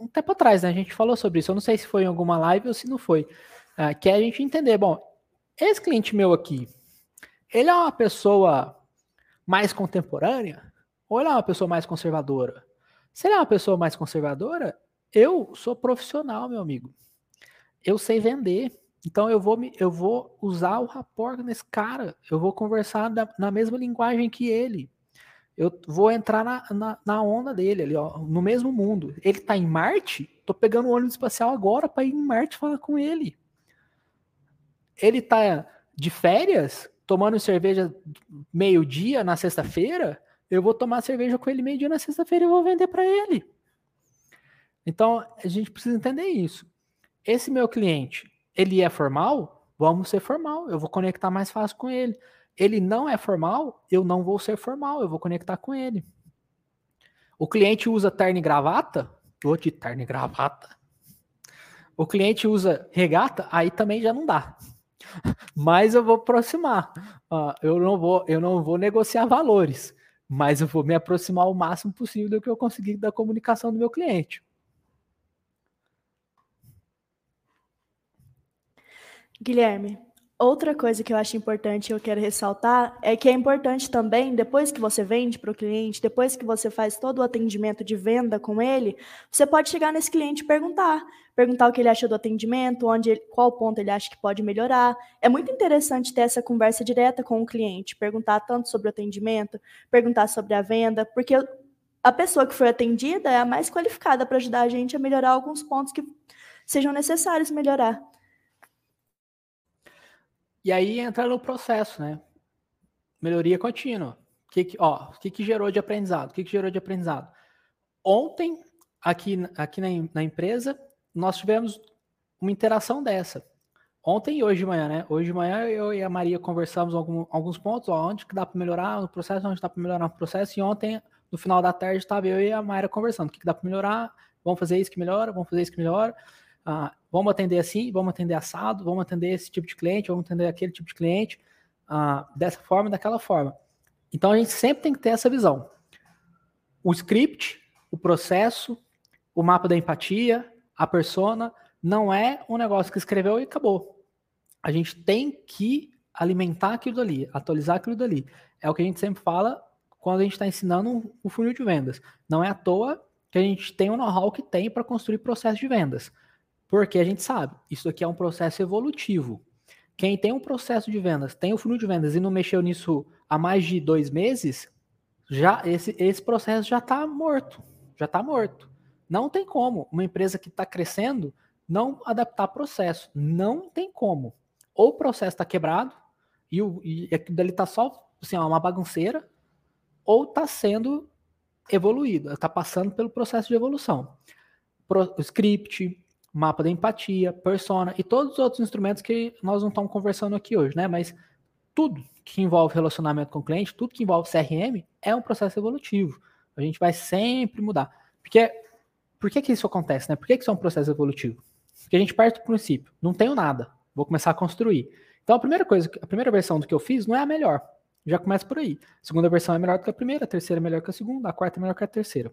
um tempo atrás, né? A gente falou sobre isso. Eu não sei se foi em alguma live ou se não foi. É, que é a gente entender, bom, esse cliente meu aqui, ele é uma pessoa mais contemporânea ou ele é uma pessoa mais conservadora? Se ele é uma pessoa mais conservadora, eu sou profissional, meu amigo. Eu sei vender. Então eu vou, me, eu vou usar o rapport nesse cara. Eu vou conversar na mesma linguagem que ele eu vou entrar na, na, na, onda dele ali, ó, no mesmo mundo. Ele tá em Marte, tô pegando o ônibus espacial agora para ir em Marte falar com ele. Ele tá de férias, tomando cerveja meio-dia na sexta-feira, eu vou tomar cerveja com ele meio-dia na sexta-feira e vou vender para ele. Então, a gente precisa entender isso. Esse meu cliente, ele é formal? Vamos ser formal, eu vou conectar mais fácil com ele ele não é formal, eu não vou ser formal, eu vou conectar com ele. O cliente usa terno e gravata, vou de terno e gravata. O cliente usa regata, aí também já não dá. Mas eu vou aproximar. Uh, eu não vou, eu não vou negociar valores, mas eu vou me aproximar o máximo possível do que eu conseguir da comunicação do meu cliente. Guilherme, Outra coisa que eu acho importante e eu quero ressaltar é que é importante também, depois que você vende para o cliente, depois que você faz todo o atendimento de venda com ele, você pode chegar nesse cliente e perguntar. Perguntar o que ele achou do atendimento, onde qual ponto ele acha que pode melhorar. É muito interessante ter essa conversa direta com o cliente, perguntar tanto sobre o atendimento, perguntar sobre a venda, porque a pessoa que foi atendida é a mais qualificada para ajudar a gente a melhorar alguns pontos que sejam necessários melhorar. E aí entra no processo, né? Melhoria contínua. O que, que, ó, que, que gerou de aprendizado? O que, que gerou de aprendizado? Ontem, aqui, aqui na, na empresa, nós tivemos uma interação dessa. Ontem e hoje de manhã, né? Hoje de manhã eu e a Maria conversamos algum, alguns pontos, ó, onde que dá para melhorar no processo, onde dá para melhorar no processo. E ontem, no final da tarde, estava eu e a Maria conversando. O que, que dá para melhorar? Vamos fazer isso que melhora, vamos fazer isso que melhora. Ah, vamos atender assim, vamos atender assado, vamos atender esse tipo de cliente, vamos atender aquele tipo de cliente, ah, dessa forma, daquela forma. Então a gente sempre tem que ter essa visão. O script, o processo, o mapa da empatia, a persona, não é um negócio que escreveu e acabou. A gente tem que alimentar aquilo dali, atualizar aquilo dali. É o que a gente sempre fala quando a gente está ensinando o funil de vendas. Não é à toa que a gente tem o know-how que tem para construir processo de vendas. Porque a gente sabe, isso aqui é um processo evolutivo. Quem tem um processo de vendas, tem o funil de vendas e não mexeu nisso há mais de dois meses, já esse, esse processo já está morto. Já está morto. Não tem como uma empresa que está crescendo não adaptar processo. Não tem como. Ou o processo está quebrado e, o, e aquilo dali está só assim, uma bagunceira, ou está sendo evoluído, está passando pelo processo de evolução. Pro, script, mapa da empatia, persona e todos os outros instrumentos que nós não estamos conversando aqui hoje, né? Mas tudo que envolve relacionamento com o cliente, tudo que envolve CRM é um processo evolutivo. A gente vai sempre mudar. Porque por que, que isso acontece, né? Por que, que isso é um processo evolutivo? Porque a gente parte do princípio, não tenho nada, vou começar a construir. Então a primeira coisa, a primeira versão do que eu fiz não é a melhor. Já começa por aí. A segunda versão é melhor do que a primeira, a terceira é melhor que a segunda, a quarta é melhor que a terceira.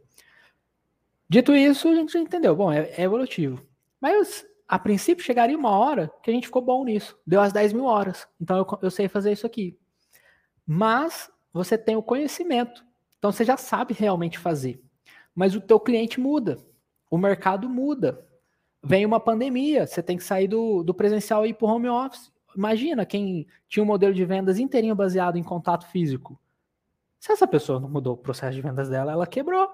Dito isso, a gente já entendeu. Bom, é, é evolutivo. Mas a princípio chegaria uma hora que a gente ficou bom nisso. Deu as 10 mil horas. Então eu, eu sei fazer isso aqui. Mas você tem o conhecimento. Então você já sabe realmente fazer. Mas o teu cliente muda. O mercado muda. Vem uma pandemia, você tem que sair do, do presencial e ir para o home office. Imagina quem tinha um modelo de vendas inteirinho baseado em contato físico. Se essa pessoa não mudou o processo de vendas dela, ela quebrou.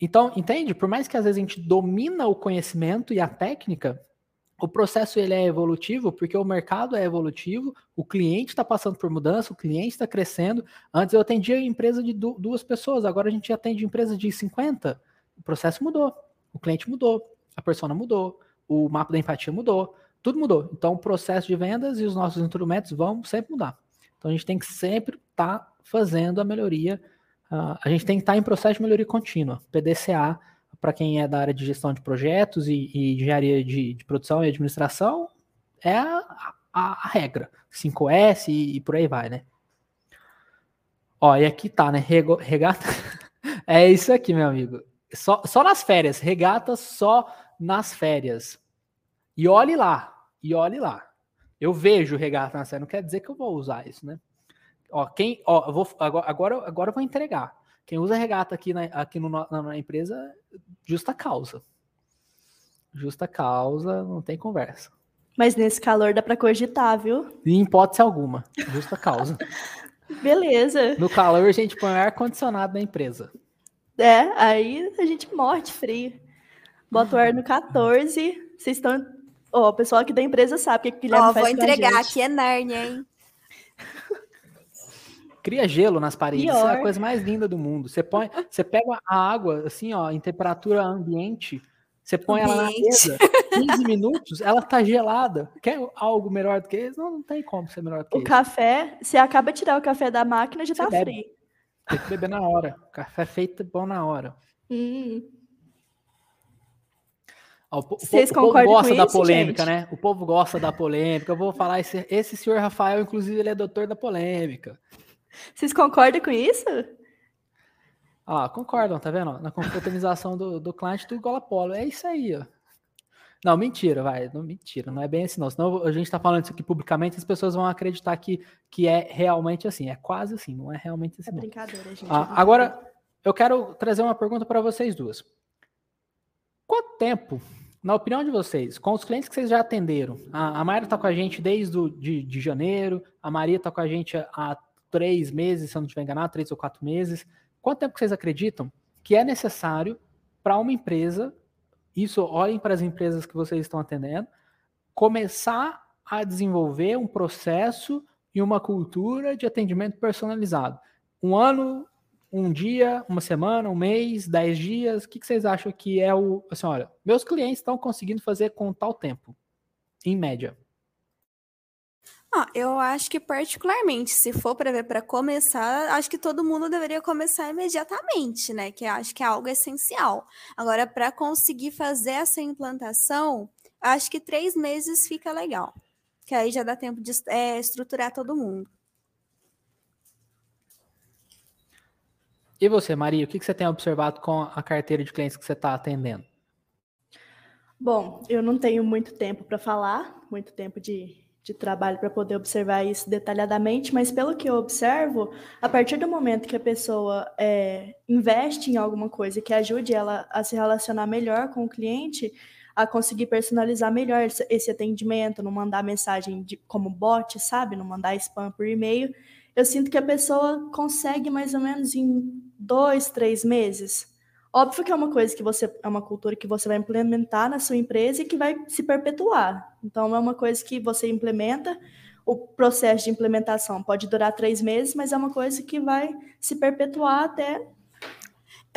Então, entende? Por mais que às vezes a gente domina o conhecimento e a técnica, o processo ele é evolutivo porque o mercado é evolutivo, o cliente está passando por mudança, o cliente está crescendo. Antes eu atendia empresa de duas pessoas, agora a gente atende empresa de 50. O processo mudou, o cliente mudou, a persona mudou, o mapa da empatia mudou, tudo mudou. Então o processo de vendas e os nossos instrumentos vão sempre mudar. Então a gente tem que sempre estar tá fazendo a melhoria Uh, a gente tem que estar em processo de melhoria contínua. PDCA, para quem é da área de gestão de projetos e, e engenharia de, de, produção e administração, é a, a, a regra. 5S e, e, por aí vai, né? Ó, e aqui tá, né? Rego, regata. é isso aqui, meu amigo. Só, só nas férias. Regata só nas férias. E olhe lá. E olhe lá. Eu vejo regata nas férias. Não quer dizer que eu vou usar isso, né? Ó, quem, ó, eu vou, agora, agora, agora eu vou entregar. Quem usa regata aqui na, aqui no, na, na empresa, justa causa. Justa causa, não tem conversa. Mas nesse calor dá para cogitar, viu? Em hipótese alguma, justa causa. Beleza. No calor a gente põe ar-condicionado na empresa. É, aí a gente morre de frio. Bota o ar no 14. Vocês estão. Ó, oh, o pessoal aqui da empresa sabe o que, que Guilherme oh, faz vou entregar, aqui é Nárnia, hein? cria gelo nas paredes. Pior. Isso é a coisa mais linda do mundo. Você põe, você pega a água assim, ó, em temperatura ambiente, você põe ambiente. ela na mesa, 15 minutos, ela tá gelada. Quer algo melhor do que isso? Não, não tem como ser melhor do que o isso. O café, você acaba de tirar o café da máquina, já você tá bebe. frio. Tem que beber na hora. Café feito bom na hora. Hum. o, Vocês o povo gosta da isso, polêmica, gente? né? O povo gosta da polêmica. Eu vou falar, esse, esse senhor Rafael, inclusive, ele é doutor da polêmica. Vocês concordam com isso? Ah, concordam, tá vendo? Na confraternização do, do cliente do Golapolo. É isso aí, ó. Não, mentira, vai. Não, mentira, não é bem assim, não. Senão a gente tá falando isso aqui publicamente, as pessoas vão acreditar que, que é realmente assim. É quase assim, não é realmente assim. É brincadeira, gente. Ah, é agora, eu quero trazer uma pergunta para vocês duas. Quanto tempo, na opinião de vocês, com os clientes que vocês já atenderam, a, a Mayra tá com a gente desde do, de, de janeiro, a Maria tá com a gente há três meses, se eu não estiver enganado, três ou quatro meses. Quanto tempo vocês acreditam que é necessário para uma empresa, isso olhem para as empresas que vocês estão atendendo, começar a desenvolver um processo e uma cultura de atendimento personalizado? Um ano, um dia, uma semana, um mês, dez dias? O que, vocês acham que é o. Assim, olha, meus clientes estão conseguindo fazer com tal tempo, em média. Ah, eu acho que particularmente, se for para ver para começar, acho que todo mundo deveria começar imediatamente, né? Que acho que é algo essencial. Agora, para conseguir fazer essa implantação, acho que três meses fica legal, que aí já dá tempo de é, estruturar todo mundo. E você, Maria, o que, que você tem observado com a carteira de clientes que você está atendendo? Bom, eu não tenho muito tempo para falar, muito tempo de, de trabalho para poder observar isso detalhadamente, mas pelo que eu observo, a partir do momento que a pessoa é, investe em alguma coisa que ajude ela a se relacionar melhor com o cliente, a conseguir personalizar melhor esse, atendimento, não mandar mensagem de, como bot, sabe? Não mandar spam por e-mail. Eu sinto que a pessoa consegue mais ou menos em dois, três meses Óbvio que é uma coisa que você é uma cultura que você vai implementar na sua empresa e que vai se perpetuar. Então é uma coisa que você implementa. O processo de implementação pode durar três meses, mas é uma coisa que vai se perpetuar até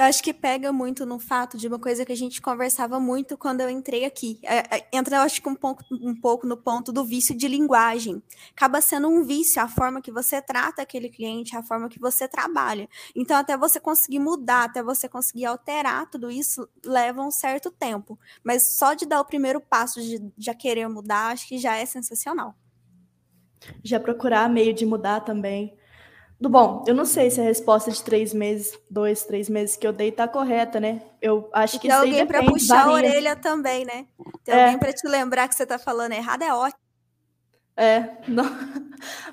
eu acho que pega muito no fato de uma coisa que a gente conversava muito quando eu entrei aqui. É, é, entra, eu acho que um pouco, um pouco no ponto do vício de linguagem. Acaba sendo um vício a forma que você trata aquele cliente, a forma que você trabalha. Então, até você conseguir mudar, até você conseguir alterar tudo isso, leva um certo tempo. Mas só de dar o primeiro passo de já querer mudar, acho que já é sensacional. Já procurar meio de mudar também. Do bom, eu não sei se a resposta de três meses, dois, três meses que eu dei tá correta, né? Eu acho que tem alguém para puxar varia. a orelha também, né? Tem é. alguém para te lembrar que você tá falando errado, é ótimo. É, não...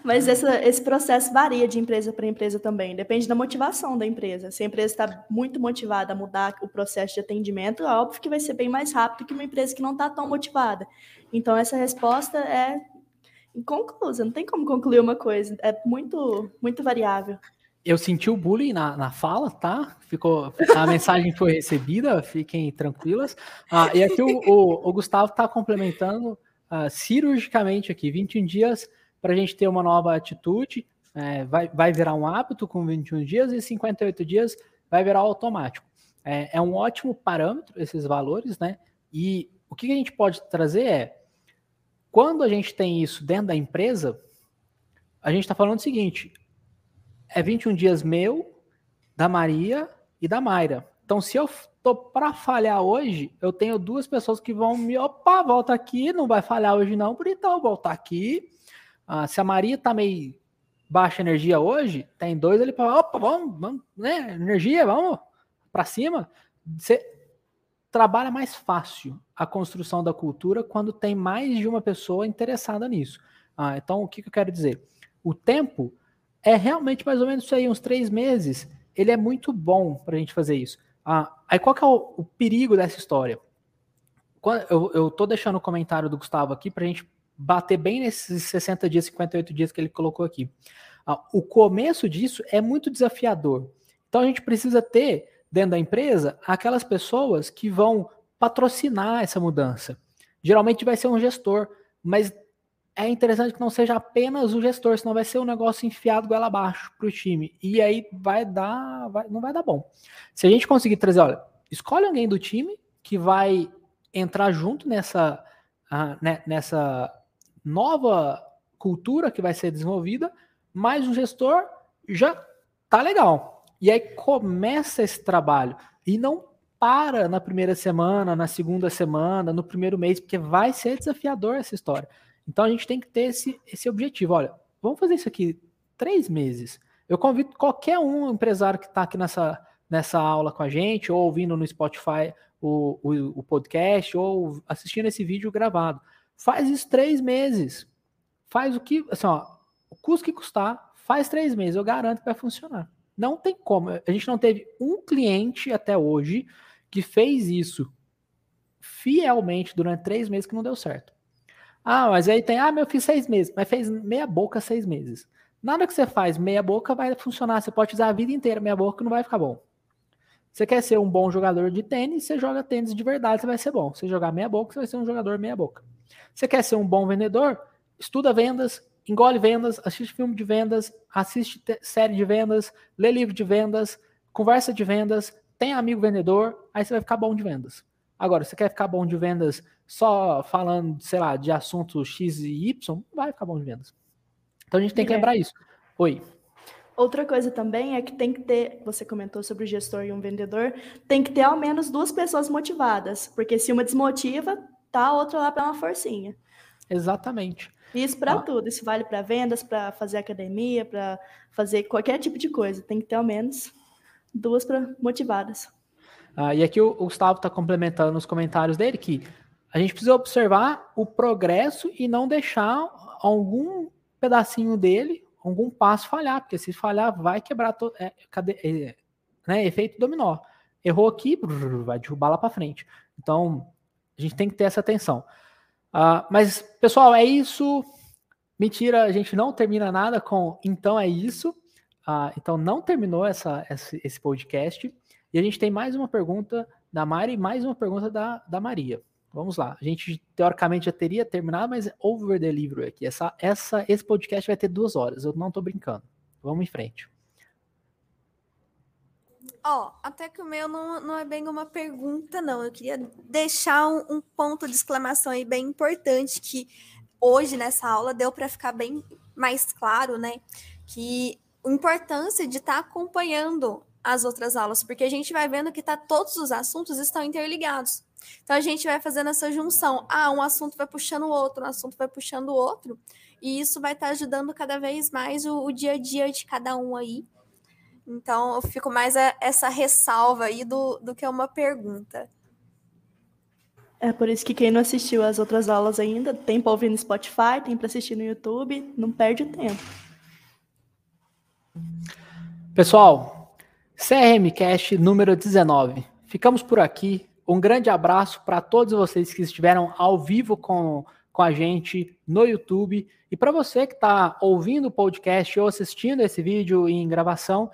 mas essa, esse processo varia de empresa para empresa também, depende da motivação da empresa. Se a empresa está muito motivada a mudar o processo de atendimento, é óbvio que vai ser bem mais rápido que uma empresa que não está tão motivada. Então, essa resposta é inconclusa, não tem como concluir uma coisa, é muito, muito variável. Eu senti o bullying na, na fala, tá? Ficou, a mensagem foi recebida, fiquem tranquilas. Ah, e aqui o, o, o Gustavo está complementando uh, cirurgicamente aqui, 21 dias para a gente ter uma nova atitude, é, vai, vai virar um hábito com 21 dias e 58 dias vai virar automático. É, é um ótimo parâmetro esses valores, né? E o que a gente pode trazer é quando a gente tem isso dentro da empresa, a gente está falando o seguinte: é 21 dias meu, da Maria e da Mayra. Então, se eu tô para falhar hoje, eu tenho duas pessoas que vão me, opa, volta aqui, não vai falhar hoje não, por então voltar aqui. Ah, se a Maria tá meio baixa energia hoje, tem dois ali para, opa, vamos, vamos, né, energia, vamos para cima. Você trabalha mais fácil a construção da cultura quando tem mais de uma pessoa interessada nisso. Ah, então, o que, que eu quero dizer? O tempo é realmente mais ou menos isso aí, uns três meses. Ele é muito bom para a gente fazer isso. Ah, aí, qual que é o, o perigo dessa história? Eu, eu tô deixando o comentário do Gustavo aqui para a gente bater bem nesses 60 dias, 58 dias que ele colocou aqui. Ah, o começo disso é muito desafiador. Então, a gente precisa ter dentro da empresa aquelas pessoas que vão patrocinar essa mudança. Geralmente vai ser um gestor, mas é interessante que não seja apenas o gestor, senão vai ser um negócio enfiado goela abaixo para o time. E aí vai dar, vai, não vai dar bom. Se a gente conseguir trazer, olha, escolhe alguém do time que vai entrar junto nessa, uh, né, nessa nova cultura que vai ser desenvolvida, mais um gestor já tá legal. E aí começa esse trabalho e não para na primeira semana, na segunda semana, no primeiro mês, porque vai ser desafiador essa história. Então a gente tem que ter esse, esse objetivo. Olha, vamos fazer isso aqui três meses. Eu convido qualquer um empresário que está aqui nessa, nessa aula com a gente, ou ouvindo no Spotify o, o, o podcast, ou assistindo esse vídeo gravado. Faz isso três meses. Faz o que, assim, ó, o custo que custar, faz três meses. Eu garanto que vai funcionar. Não tem como. A gente não teve um cliente até hoje que fez isso fielmente durante três meses que não deu certo. Ah, mas aí tem, ah, meu, fiz seis meses, mas fez meia boca seis meses. Nada que você faz meia boca vai funcionar. Você pode usar a vida inteira meia boca não vai ficar bom. Você quer ser um bom jogador de tênis, você joga tênis de verdade, você vai ser bom. Você jogar meia boca, você vai ser um jogador meia boca. Você quer ser um bom vendedor? Estuda vendas, engole vendas, assiste filme de vendas, assiste série de vendas, lê livro de vendas, conversa de vendas, tem amigo vendedor, aí você vai ficar bom de vendas. Agora, você quer ficar bom de vendas só falando, sei lá, de assuntos X e Y, não vai ficar bom de vendas. Então a gente tem que lembrar isso. Oi. Outra coisa também é que tem que ter, você comentou sobre o gestor e um vendedor, tem que ter ao menos duas pessoas motivadas, porque se uma desmotiva, tá a outra lá para uma forcinha. Exatamente. Isso para ah. tudo. Isso vale para vendas, para fazer academia, para fazer qualquer tipo de coisa. Tem que ter ao menos duas para motivadas. Ah, e aqui o, o Gustavo está complementando nos comentários dele que a gente precisa observar o progresso e não deixar algum pedacinho dele, algum passo falhar, porque se falhar vai quebrar todo, é, é, né, efeito dominó. Errou aqui, vai derrubar lá para frente. Então a gente tem que ter essa atenção. Uh, mas pessoal, é isso. Mentira, a gente não termina nada com então é isso. Uh, então não terminou essa, esse, podcast. E a gente tem mais uma pergunta da Mari e mais uma pergunta da, da Maria. Vamos lá. A gente teoricamente já teria terminado, mas over delivery aqui. Essa, essa, esse podcast vai ter duas horas. Eu não estou brincando. Vamos em frente. Ó, oh, até que o meu não, não é bem uma pergunta, não. Eu queria deixar um, um ponto de exclamação aí bem importante que hoje nessa aula deu para ficar bem mais claro, né? Que importância de estar tá acompanhando as outras aulas, porque a gente vai vendo que tá, todos os assuntos estão interligados. Então a gente vai fazendo essa junção. Ah, um assunto vai puxando o outro, um assunto vai puxando o outro, e isso vai estar tá ajudando cada vez mais o, o, dia a dia de cada um aí. Então eu fico mais a, essa ressalva aí do, do que uma pergunta. É por isso que quem não assistiu às outras aulas ainda, tem para ouvir no Spotify, tem para assistir no YouTube, não perde tempo. Pessoal, CRM Cast número 19. Ficamos por aqui. Um grande abraço para todos vocês que estiveram ao vivo com, com a gente no YouTube. E para você que está ouvindo o podcast ou assistindo esse vídeo em gravação,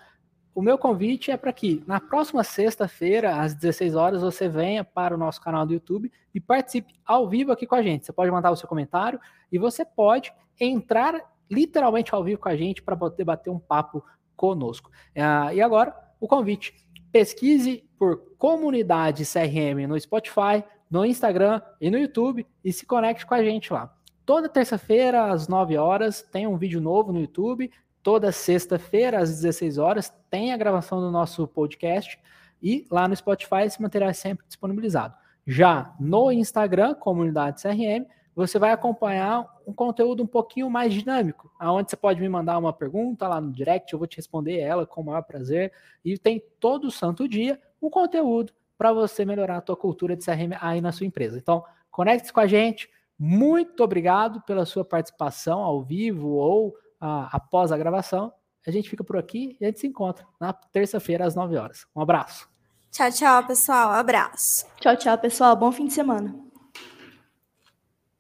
o meu convite é para que na próxima sexta-feira, às 16 horas, você venha para o nosso canal do YouTube e participe ao vivo aqui com a gente. Você pode mandar o seu comentário e você pode entrar literalmente ao vivo com a gente para poder bater um papo conosco. Uh, e agora, o convite. Pesquise por comunidade CRM no Spotify, no Instagram e no YouTube e se conecte com a gente lá. Toda terça-feira, às 9 horas, tem um vídeo novo no YouTube. Toda sexta-feira, às 16 horas, tem a gravação do nosso podcast. E lá no Spotify esse material é sempre disponibilizado. Já no Instagram, comunidade CRM, você vai acompanhar um conteúdo um pouquinho mais dinâmico, aonde você pode me mandar uma pergunta lá no direct, eu vou te responder ela com o maior prazer. E tem todo santo dia um conteúdo para você melhorar a tua cultura de CRM aí na sua empresa. Então, conecte-se com a gente. Muito obrigado pela sua participação ao vivo ou ah, após a gravação. A gente fica por aqui e a gente se encontra na terça-feira às 9 horas. Um abraço. Tchau, tchau, pessoal. Um abraço. Tchau, tchau, pessoal. Bom fim de semana.